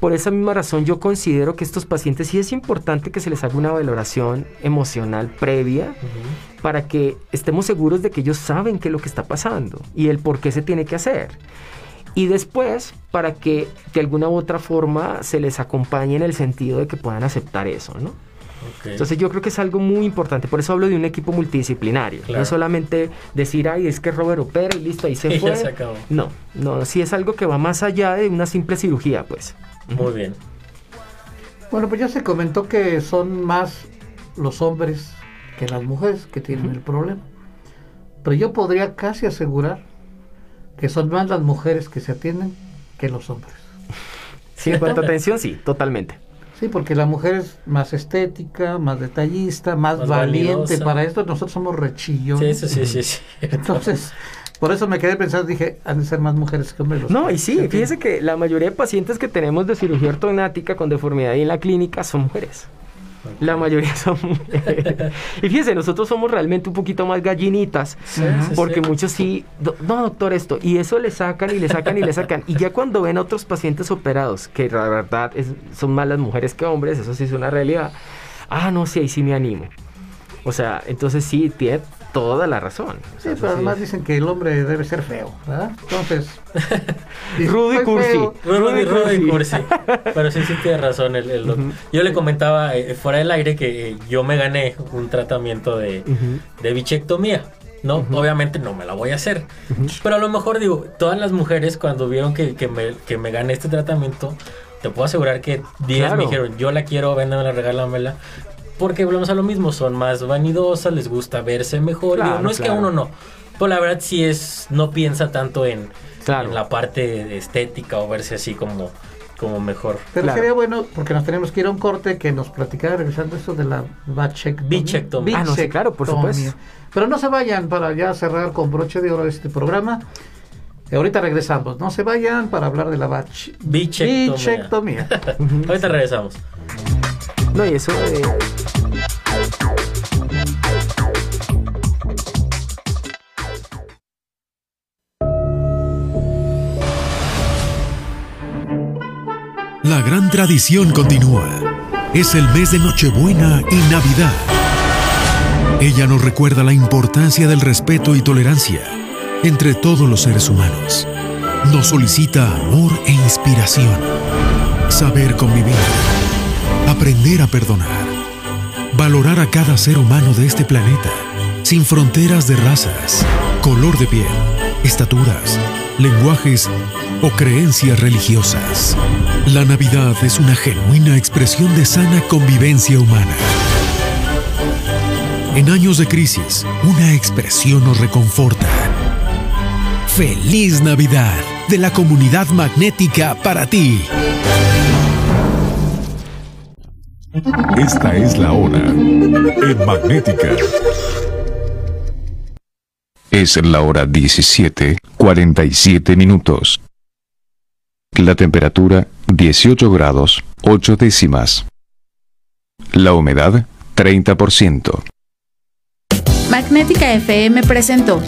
por esa misma razón yo considero que estos pacientes sí es importante que se les haga una valoración emocional previa para que estemos seguros de que ellos saben qué es lo que está pasando y el por qué se tiene que hacer y después para que de alguna u otra forma se les acompañe en el sentido de que puedan aceptar eso, ¿no? Entonces yo creo que es algo muy importante, por eso hablo de un equipo multidisciplinario, no solamente decir, ay, es que Robert opera y listo, ahí se fue. no, no, sí es algo que va más allá de una simple cirugía, pues. Muy bien. Bueno, pues ya se comentó que son más los hombres que las mujeres que tienen el problema. Pero yo podría casi asegurar que son más las mujeres que se atienden que los hombres. Sí, en cuanto a atención, sí, totalmente. Sí, porque la mujer es más estética, más detallista, más, valiente para esto. Nosotros somos rechillones. Sí, sí, sí, sí, Entonces, por eso me quedé pensando, dije, han de ser más mujeres que hombres. no, y sí, fíjese que la mayoría de pacientes que tenemos de cirugía ortognática con deformidad ahí en la clínica son mujeres. La mayoría son mujeres. y fíjense, nosotros somos realmente un poquito más gallinitas, porque muchos sí, no doctor esto, y eso le sacan y le sacan y le sacan. Y ya cuando ven a otros pacientes operados, que la verdad es, son más las mujeres que hombres, eso sí es una realidad, ah, no, sí, ahí sí me animo. O sea, entonces sí, tiene toda la razón. sí, pero además dicen que el hombre debe ser feo, ¿verdad? Entonces. Rudy Cursi. Rudy, Rudy Cursi. pero sí, sí tiene razón el, el Yo le comentaba eh, fuera del aire que yo me gané un tratamiento de, de bichectomía. ¿no? Obviamente no me la voy a hacer. Pero a lo mejor digo, todas las mujeres cuando vieron que, que, me, que me gané este tratamiento, te puedo asegurar que 10 me dijeron, yo la quiero, véndamela, regálamela. Porque volvemos a lo mismo, son más vanidosas, les gusta verse mejor. no es que a uno no, pero la verdad sí es, no piensa tanto en, la parte estética o verse así como, como mejor. Pero sería bueno, porque nos tenemos que ir a un corte que nos platicara revisando esto de la bichectomía. Ah, no, claro, por supuesto. Pero no se vayan para ya cerrar con broche de oro este programa. Ahorita regresamos. No se vayan para hablar de la bach bichectomía. bichectomía. Ahorita regresamos. No, y eso de... La gran tradición continúa. Es el mes de Nochebuena y Navidad. Ella nos recuerda la importancia del respeto y tolerancia entre todos los seres humanos. Nos solicita amor e inspiración. Saber convivir aprender a perdonar, valorar a cada ser humano de este planeta, sin fronteras de razas, color de piel, estaturas, lenguajes o creencias religiosas. La Navidad es una genuina expresión de sana convivencia humana. En años de crisis, una expresión nos reconforta. Feliz Navidad de la comunidad magnética para ti. Esta es la hora en Magnética. Es la hora 17, 47 minutos. La temperatura 18 grados 8 décimas. La humedad 30%. Magnética FM presentó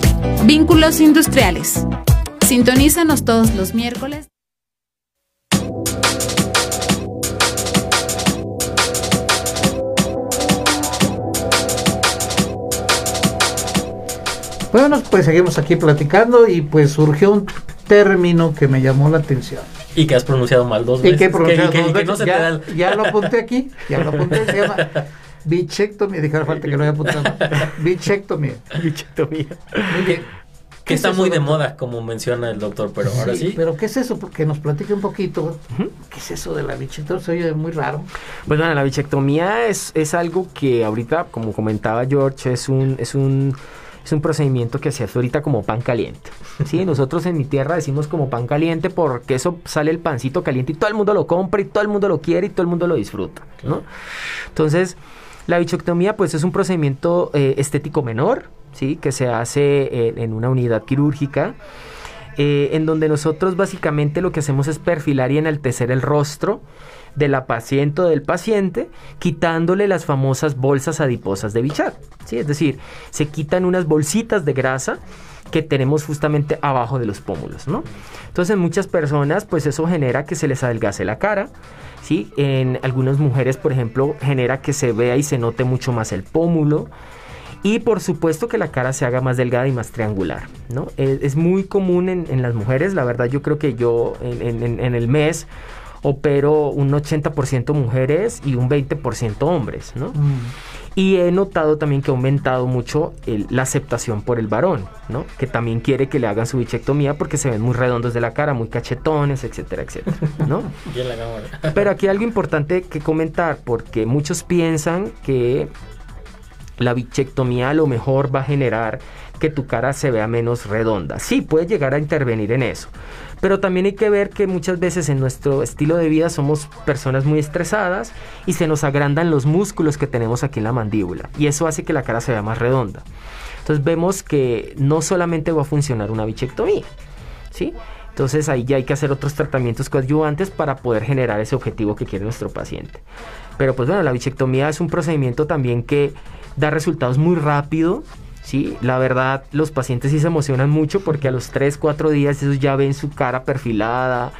Vínculos Industriales. Sintonízanos todos los miércoles. Bueno, pues seguimos aquí platicando y pues surgió un término que me llamó la atención. Y que has pronunciado mal dos veces. Y que he pronunciado dos veces. ya, ya, lo apunté aquí, ya lo apunté, se llama bichectomía. Dije, falta que lo haya apuntado. Bichectomía. Bichectomía. Muy bien. Que está muy de moda, como menciona el doctor, pero ahora sí. Pero ¿qué es eso? Porque nos platique un poquito. ¿Qué es eso de la bichectomía? Se oye muy raro. Pues bueno, la bichectomía es, es algo que ahorita, como comentaba George, es un, es un es un procedimiento que se hace ahorita como pan caliente. ¿sí? Nosotros en mi tierra decimos como pan caliente porque eso sale el pancito caliente y todo el mundo lo compra y todo el mundo lo quiere y todo el mundo lo disfruta. ¿no? Entonces, la bichectomía pues es un procedimiento eh, estético menor, ¿sí? que se hace en, una unidad quirúrgica. Eh, en donde nosotros básicamente lo que hacemos es perfilar y enaltecer el rostro de la paciente o del paciente, quitándole las famosas bolsas adiposas de Bichat. ¿sí? Es decir, se quitan unas bolsitas de grasa que tenemos justamente abajo de los pómulos, ¿no? Entonces, en muchas personas, pues eso genera que se les adelgace la cara, ¿sí? En algunas mujeres, por ejemplo, genera que se vea y se note mucho más el pómulo. Y por supuesto que la cara se haga más delgada y más triangular, ¿no? Es, muy común en, las mujeres, la verdad yo creo que yo en el mes opero un 80% mujeres y un 20% hombres, ¿no? Mm. Y he notado también que ha aumentado mucho la aceptación por el varón, ¿no? Que también quiere que le hagan su bichectomía porque se ven muy redondos de la cara, muy cachetones, etcétera, etcétera, ¿no? Pero aquí hay algo importante que comentar porque muchos piensan que la bichectomía a lo mejor va a generar que tu cara se vea menos redonda. Sí, puede llegar a intervenir en eso. Pero también hay que ver que muchas veces en nuestro estilo de vida somos personas muy estresadas y se nos agrandan los músculos que tenemos aquí en la mandíbula. Y eso hace que la cara se vea más redonda. Entonces vemos que no solamente va a funcionar una bichectomía, ¿sí? Entonces ahí ya hay que hacer otros tratamientos coadyuvantes para poder generar ese objetivo que quiere nuestro paciente. Pero pues bueno, la bichectomía es un procedimiento también que da resultados muy rápido. Sí, la verdad, los pacientes sí se emocionan mucho porque a los 3, 4 días ellos ya ven su cara perfilada.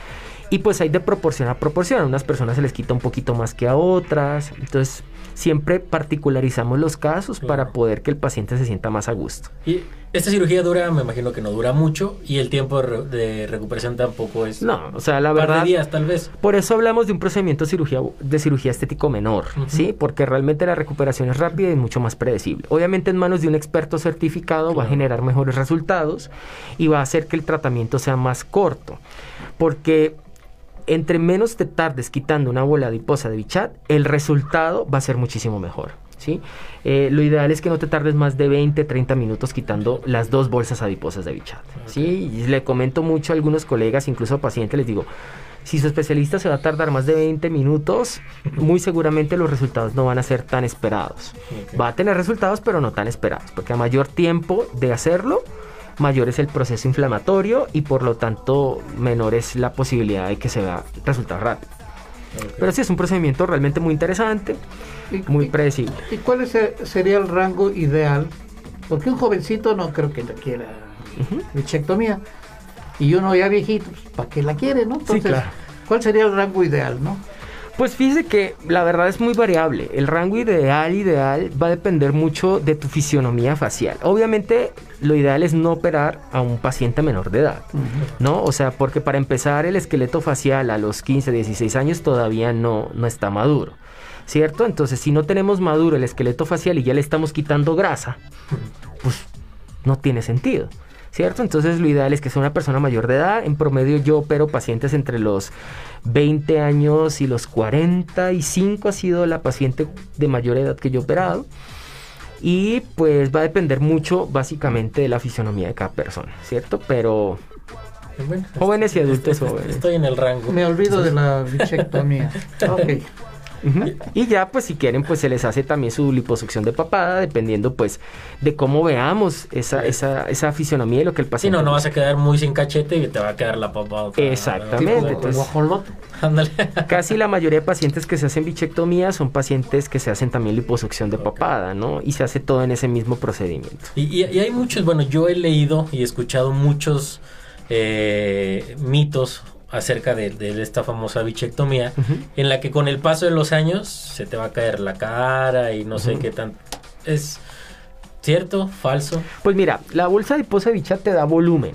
Y pues hay de proporción a proporción. A unas personas se les quita un poquito más que a otras. Entonces, siempre particularizamos los casos para poder que el paciente se sienta más a gusto. Y esta cirugía dura, me imagino que no dura mucho y el tiempo de recuperación tampoco es. No, o sea, la verdad. de días, tal vez. Por eso hablamos de un procedimiento de cirugía, de cirugía estético menor, ¿sí? Porque realmente la recuperación es rápida y mucho más predecible. Obviamente, en manos de un experto certificado va a generar mejores resultados y va a hacer que el tratamiento sea más corto. Porque entre menos te tardes quitando una bola adiposa de bichat, el resultado va a ser muchísimo mejor. ¿sí? Eh, lo ideal es que no te tardes más de 20, 30 minutos quitando las dos bolsas adiposas de bichat. ¿sí? Y le comento mucho a algunos colegas, incluso a pacientes, les digo, si su especialista se va a tardar más de 20 minutos, muy seguramente los resultados no van a ser tan esperados. Va a tener resultados, pero no tan esperados, porque a mayor tiempo de hacerlo, mayor es el proceso inflamatorio y por lo tanto menor es la posibilidad de que se vea resultados rápidos. Pero sí es un procedimiento realmente muy interesante, muy predecible. ¿Y cuál sería el rango ideal? Porque un jovencito no creo que quiera bichectomía. Y uno ya viejito, pues, ¿para qué la quiere, no? Entonces, ¿cuál sería el rango ideal, no? Pues fíjese que la verdad es muy variable. El rango ideal, ideal, va a depender mucho de tu fisionomía facial. Obviamente, lo ideal es no operar a un paciente menor de edad, ¿no? O sea, porque para empezar, el esqueleto facial a los 15, 16 años todavía no, no está maduro, ¿cierto? Entonces, si no tenemos maduro el esqueleto facial y ya le estamos quitando grasa, pues no tiene sentido. ¿Cierto? Entonces lo ideal es que sea una persona mayor de edad. En promedio yo opero pacientes entre los 20 años y los 45 ha sido la paciente de mayor edad que yo he operado. Y pues va a depender mucho básicamente de la fisionomía de cada persona, ¿cierto? Pero jóvenes y adultos jóvenes. Estoy en el rango. Me olvido de la bichectomía. ok. Y ya, pues si quieren, pues se les hace también su liposucción de papada, dependiendo pues de cómo veamos esa, esa, esa fisionomía y lo que el paciente... Si no, no vas a quedar muy sin cachete y te va a quedar la papada. Exactamente. Entonces, casi la mayoría de pacientes que se hacen bichectomía son pacientes que se hacen también liposucción de papada, ¿no? Y se hace todo en ese mismo procedimiento. Y, y, hay muchos, bueno, yo he leído y escuchado muchos eh, mitos acerca de, esta famosa bichectomía, en la que con el paso de los años se te va a caer la cara y no sé qué tan... ¿Es cierto? ¿Falso? Pues mira, la bolsa adiposa de bicha te da volumen.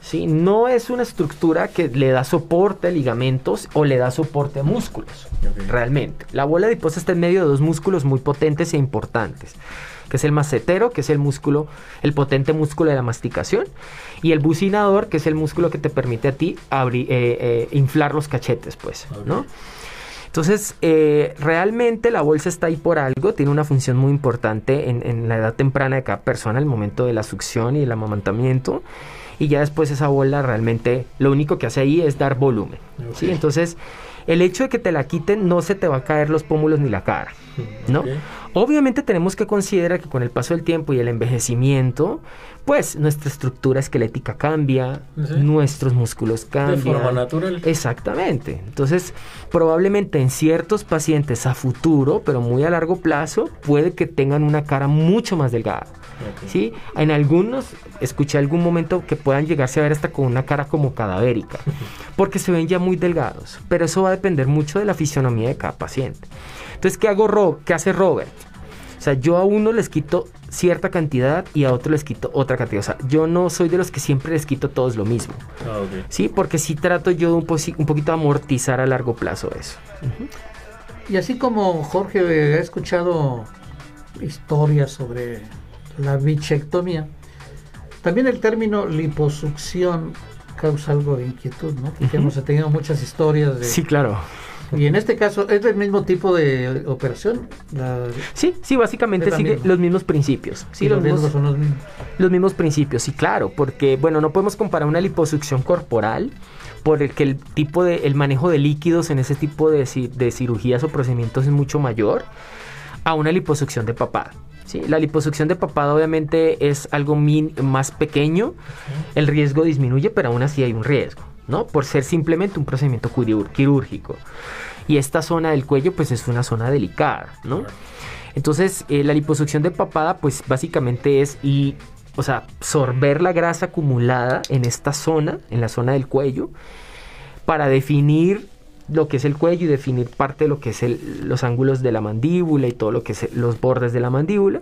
¿sí? No es una estructura que le da soporte a ligamentos o le da soporte a músculos, realmente. La bola adiposa está en medio de dos músculos muy potentes e importantes que es el macetero, que es el músculo, el potente músculo de la masticación, y el bucinador, que es el músculo que te permite a ti abrir, eh, eh, inflar los cachetes, pues, ¿no? Entonces, eh, realmente la bolsa está ahí por algo, tiene una función muy importante en, la edad temprana de cada persona, el momento de la succión y el amamantamiento. Y ya después esa bola realmente lo único que hace ahí es dar volumen. ¿sí? Entonces, el hecho de que te la quiten no se te va a caer los pómulos ni la cara, ¿no? Obviamente tenemos que considerar que con el paso del tiempo y el envejecimiento, pues nuestra estructura esquelética cambia, nuestros músculos cambian. De forma natural. Exactamente. Entonces, probablemente en ciertos pacientes a futuro, pero muy a largo plazo, puede que tengan una cara mucho más delgada. ¿sí? En algunos, escuché algún momento que puedan llegarse a ver hasta con una cara como cadavérica, porque se ven ya muy delgados, pero eso va a depender mucho de la fisionomía de cada paciente. Entonces, ¿qué, hago ¿qué hace Robert? O sea, yo a uno les quito cierta cantidad y a otro les quito otra cantidad. O sea, yo no soy de los que siempre les quito todos lo mismo. Ah, sí, porque sí trato yo un, un poquito amortizar a largo plazo eso. Y así como Jorge ha escuchado historias sobre la bichectomía, también el término liposucción causa algo de inquietud, ¿no? Porque hemos tenido muchas historias de... Sí, claro y en este caso, ¿es el mismo tipo de operación? Sí, sí, básicamente sigue los mismos principios. Sí, los, mismos, son los mismos. Los mismos principios, sí, claro, porque, bueno, no podemos comparar una liposucción corporal por el que el tipo de, el manejo de líquidos en ese tipo de, de cirugías o procedimientos es mucho mayor a una liposucción de papada. ¿sí? La liposucción de papada obviamente es algo más pequeño, el riesgo disminuye, pero aún así hay un riesgo, ¿no? Por ser simplemente un procedimiento quirúrgico. Y esta zona del cuello pues es una zona delicada, ¿no? Entonces eh, la liposucción de papada pues básicamente es y o sea, absorber la grasa acumulada en esta zona, en la zona del cuello, para definir lo que es el cuello y definir parte de lo que es los ángulos de la mandíbula y todo lo que es los bordes de la mandíbula.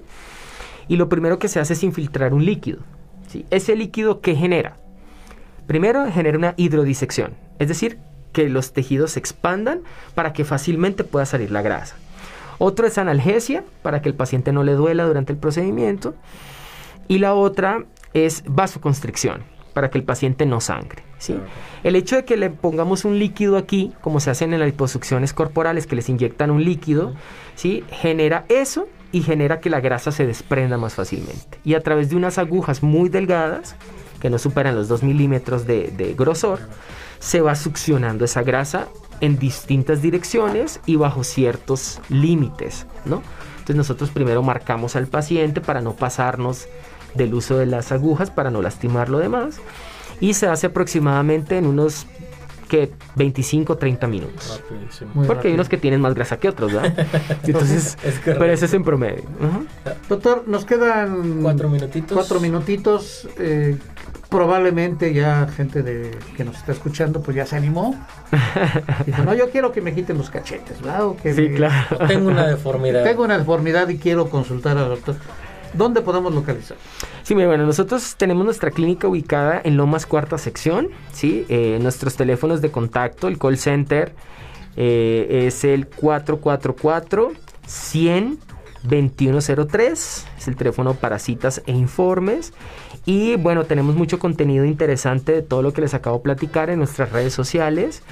Y lo primero que se hace es infiltrar un líquido. ¿sí? Ese líquido, ¿qué genera? Primero genera una hidrodisección, es decir, que los tejidos se expandan para que fácilmente pueda salir la grasa. Otro es analgesia, para que el paciente no le duela durante el procedimiento. Y la otra es vasoconstricción, para que el paciente no sangre. ¿sí? El hecho de que le pongamos un líquido aquí, como se hacen en las liposucciones corporales, que les inyectan un líquido, ¿sí? genera eso y genera que la grasa se desprenda más fácilmente. Y a través de unas agujas muy delgadas, que no superan los 2 milímetros de, de grosor, se va succionando esa grasa en distintas direcciones y bajo ciertos límites, ¿no? Entonces nosotros primero marcamos al paciente para no pasarnos del uso de las agujas para no lastimar lo demás. Y se hace aproximadamente en unos que 25 30 minutos. Porque hay unos que tienen más grasa que otros, ¿verdad? Entonces, pero ese es en promedio. Doctor, nos quedan cuatro minutitos. Cuatro minutitos. Eh, probablemente ya gente de que nos está escuchando pues ya se animó. Dijo, no, yo quiero que me quiten los cachetes, ¿verdad? que sí, claro. Tengo una deformidad. Tengo una deformidad y quiero consultar al doctor. ¿Dónde podemos localizar? Sí, bueno, nosotros tenemos nuestra clínica ubicada en Lomas Cuarta Sección, ¿sí? Eh, nuestros teléfonos de contacto, el call center eh, es el 444 100 2103, es el teléfono para citas e informes. Y bueno, tenemos mucho contenido interesante de todo lo que les acabo de platicar en nuestras redes sociales.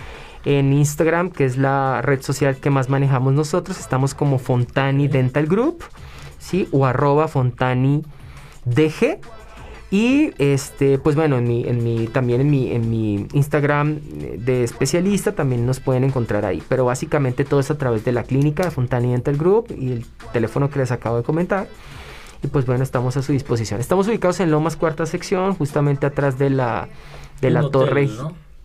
En Instagram, que es la red social que más manejamos nosotros, estamos como Fontani Dental Group. ¿sí? O arroba Fontani DG. Y este, pues bueno, en mi, en mi, también en mi, en mi Instagram de especialista también nos pueden encontrar ahí. Pero básicamente todo es a través de la clínica de Fontani Dental Group y el teléfono que les acabo de comentar. Y pues bueno, estamos a su disposición. Estamos ubicados en Lomas Cuarta Sección, justamente atrás de la, de la torre.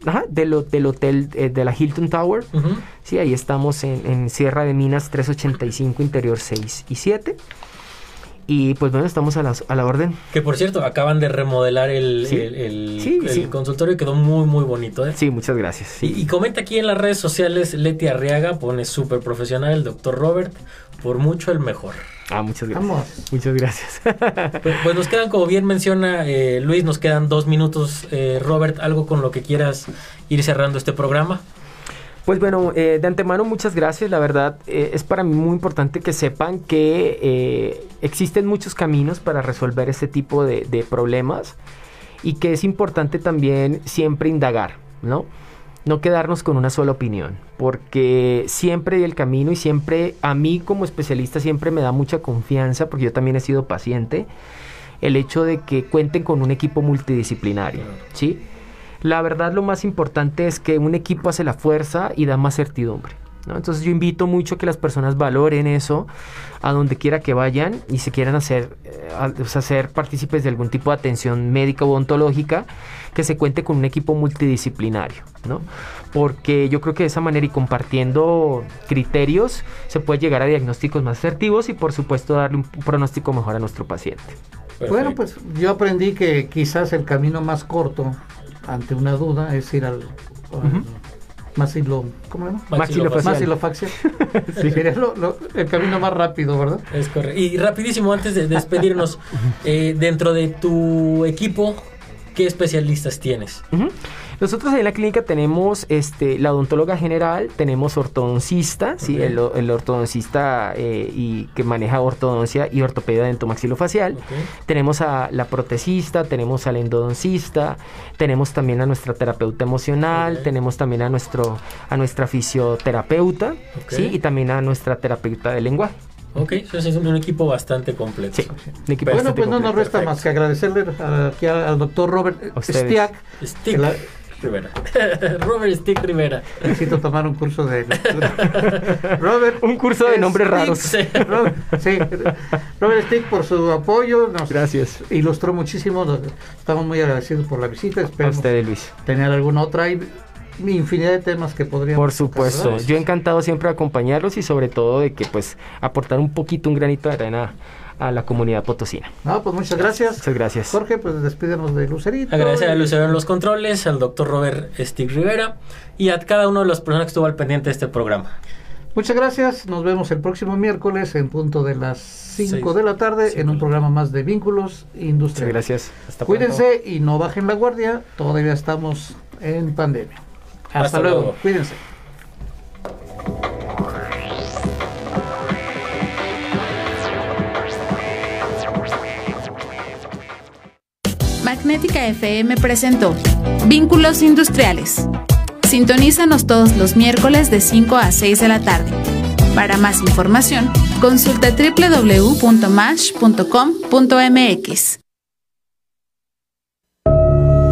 Ajá, del, hotel eh, de la Hilton Tower. Sí, ahí estamos en, en Sierra de Minas 385, interior 6 y 7. Y pues bueno, estamos a la, a la orden. Que por cierto, acaban de remodelar el, el, consultorio y quedó muy, muy bonito. ¿eh? Sí, muchas gracias. Y, comenta aquí en las redes sociales, Leti Arriaga pone súper profesional, el doctor Robert, por mucho el mejor. Ah, muchas gracias. Muchas gracias. Pues, pues, nos quedan, como bien menciona eh, Luis, nos quedan dos minutos. Eh, Robert, algo con lo que quieras ir cerrando este programa. Pues bueno, eh, de antemano muchas gracias. La verdad eh, es para mí muy importante que sepan que eh, existen muchos caminos para resolver este tipo de, de, problemas y que es importante también siempre indagar, ¿no? No quedarnos con una sola opinión, porque siempre hay el camino y siempre a mí como especialista siempre me da mucha confianza, porque yo también he sido paciente, el hecho de que cuenten con un equipo multidisciplinario, ¿sí? La verdad lo más importante es que un equipo hace la fuerza y da más certidumbre. Entonces yo invito mucho que las personas valoren eso a donde quiera que vayan y se quieran hacer, eh, hacer partícipes de algún tipo de atención médica o ontológica, que se cuente con un equipo multidisciplinario, ¿no? Porque yo creo que de esa manera y compartiendo criterios se puede llegar a diagnósticos más asertivos y por supuesto darle un pronóstico mejor a nuestro paciente. Bueno, pues yo aprendí que quizás el camino más corto ante una duda es ir al, Masilo, ¿cómo llama? Maxilofacial. sí. el camino más rápido, ¿verdad? Es correcto. Y rapidísimo, antes de despedirnos, eh, dentro de tu equipo, ¿qué especialistas tienes? Nosotros en la clínica tenemos este, la odontóloga general, tenemos ortodoncista, ¿sí? el, ortodoncista eh, y que maneja ortodoncia y ortopedia dentomaxilofacial. Tenemos a la protesista, tenemos al endodoncista, tenemos también a nuestra terapeuta emocional, tenemos también a, nuestro, a nuestra fisioterapeuta ¿sí? y también a nuestra terapeuta de lenguaje. Ok, eso es un equipo bastante completo. Sí, bueno, pues no nos resta más que agradecerle aquí al doctor Robert Stiak, Rivera. Robert Stick Rivera. Necesito tomar un curso de Robert. Un curso de nombres raros. Robert, sí. Robert Stick por su apoyo. Nos Gracias. Ilustró muchísimo. Estamos muy agradecidos por la visita. Espero usted, Luis. tener alguna otra infinidad de temas que podríamos Por supuesto, yo encantado siempre de acompañarlos y sobre todo de que pues aportar un poquito, un granito de arena a la comunidad potosina. No, pues muchas gracias. Muchas gracias. Jorge, pues despídenos de Lucerito. Agradecer a Lucero en los controles, al doctor Robert Stick Rivera y a cada uno de los personas que estuvo al pendiente de este programa. Muchas gracias, nos vemos el próximo miércoles en punto de las 5 de la tarde en un programa más de vínculos industriales. gracias. Cuídense y no bajen la guardia, todavía estamos en pandemia. Hasta, luego. cuídense. Magnética FM presentó Vínculos Industriales. Sintonízanos todos los miércoles de 5 a 6 de la tarde. Para más información, consulta www.mash.com.mx.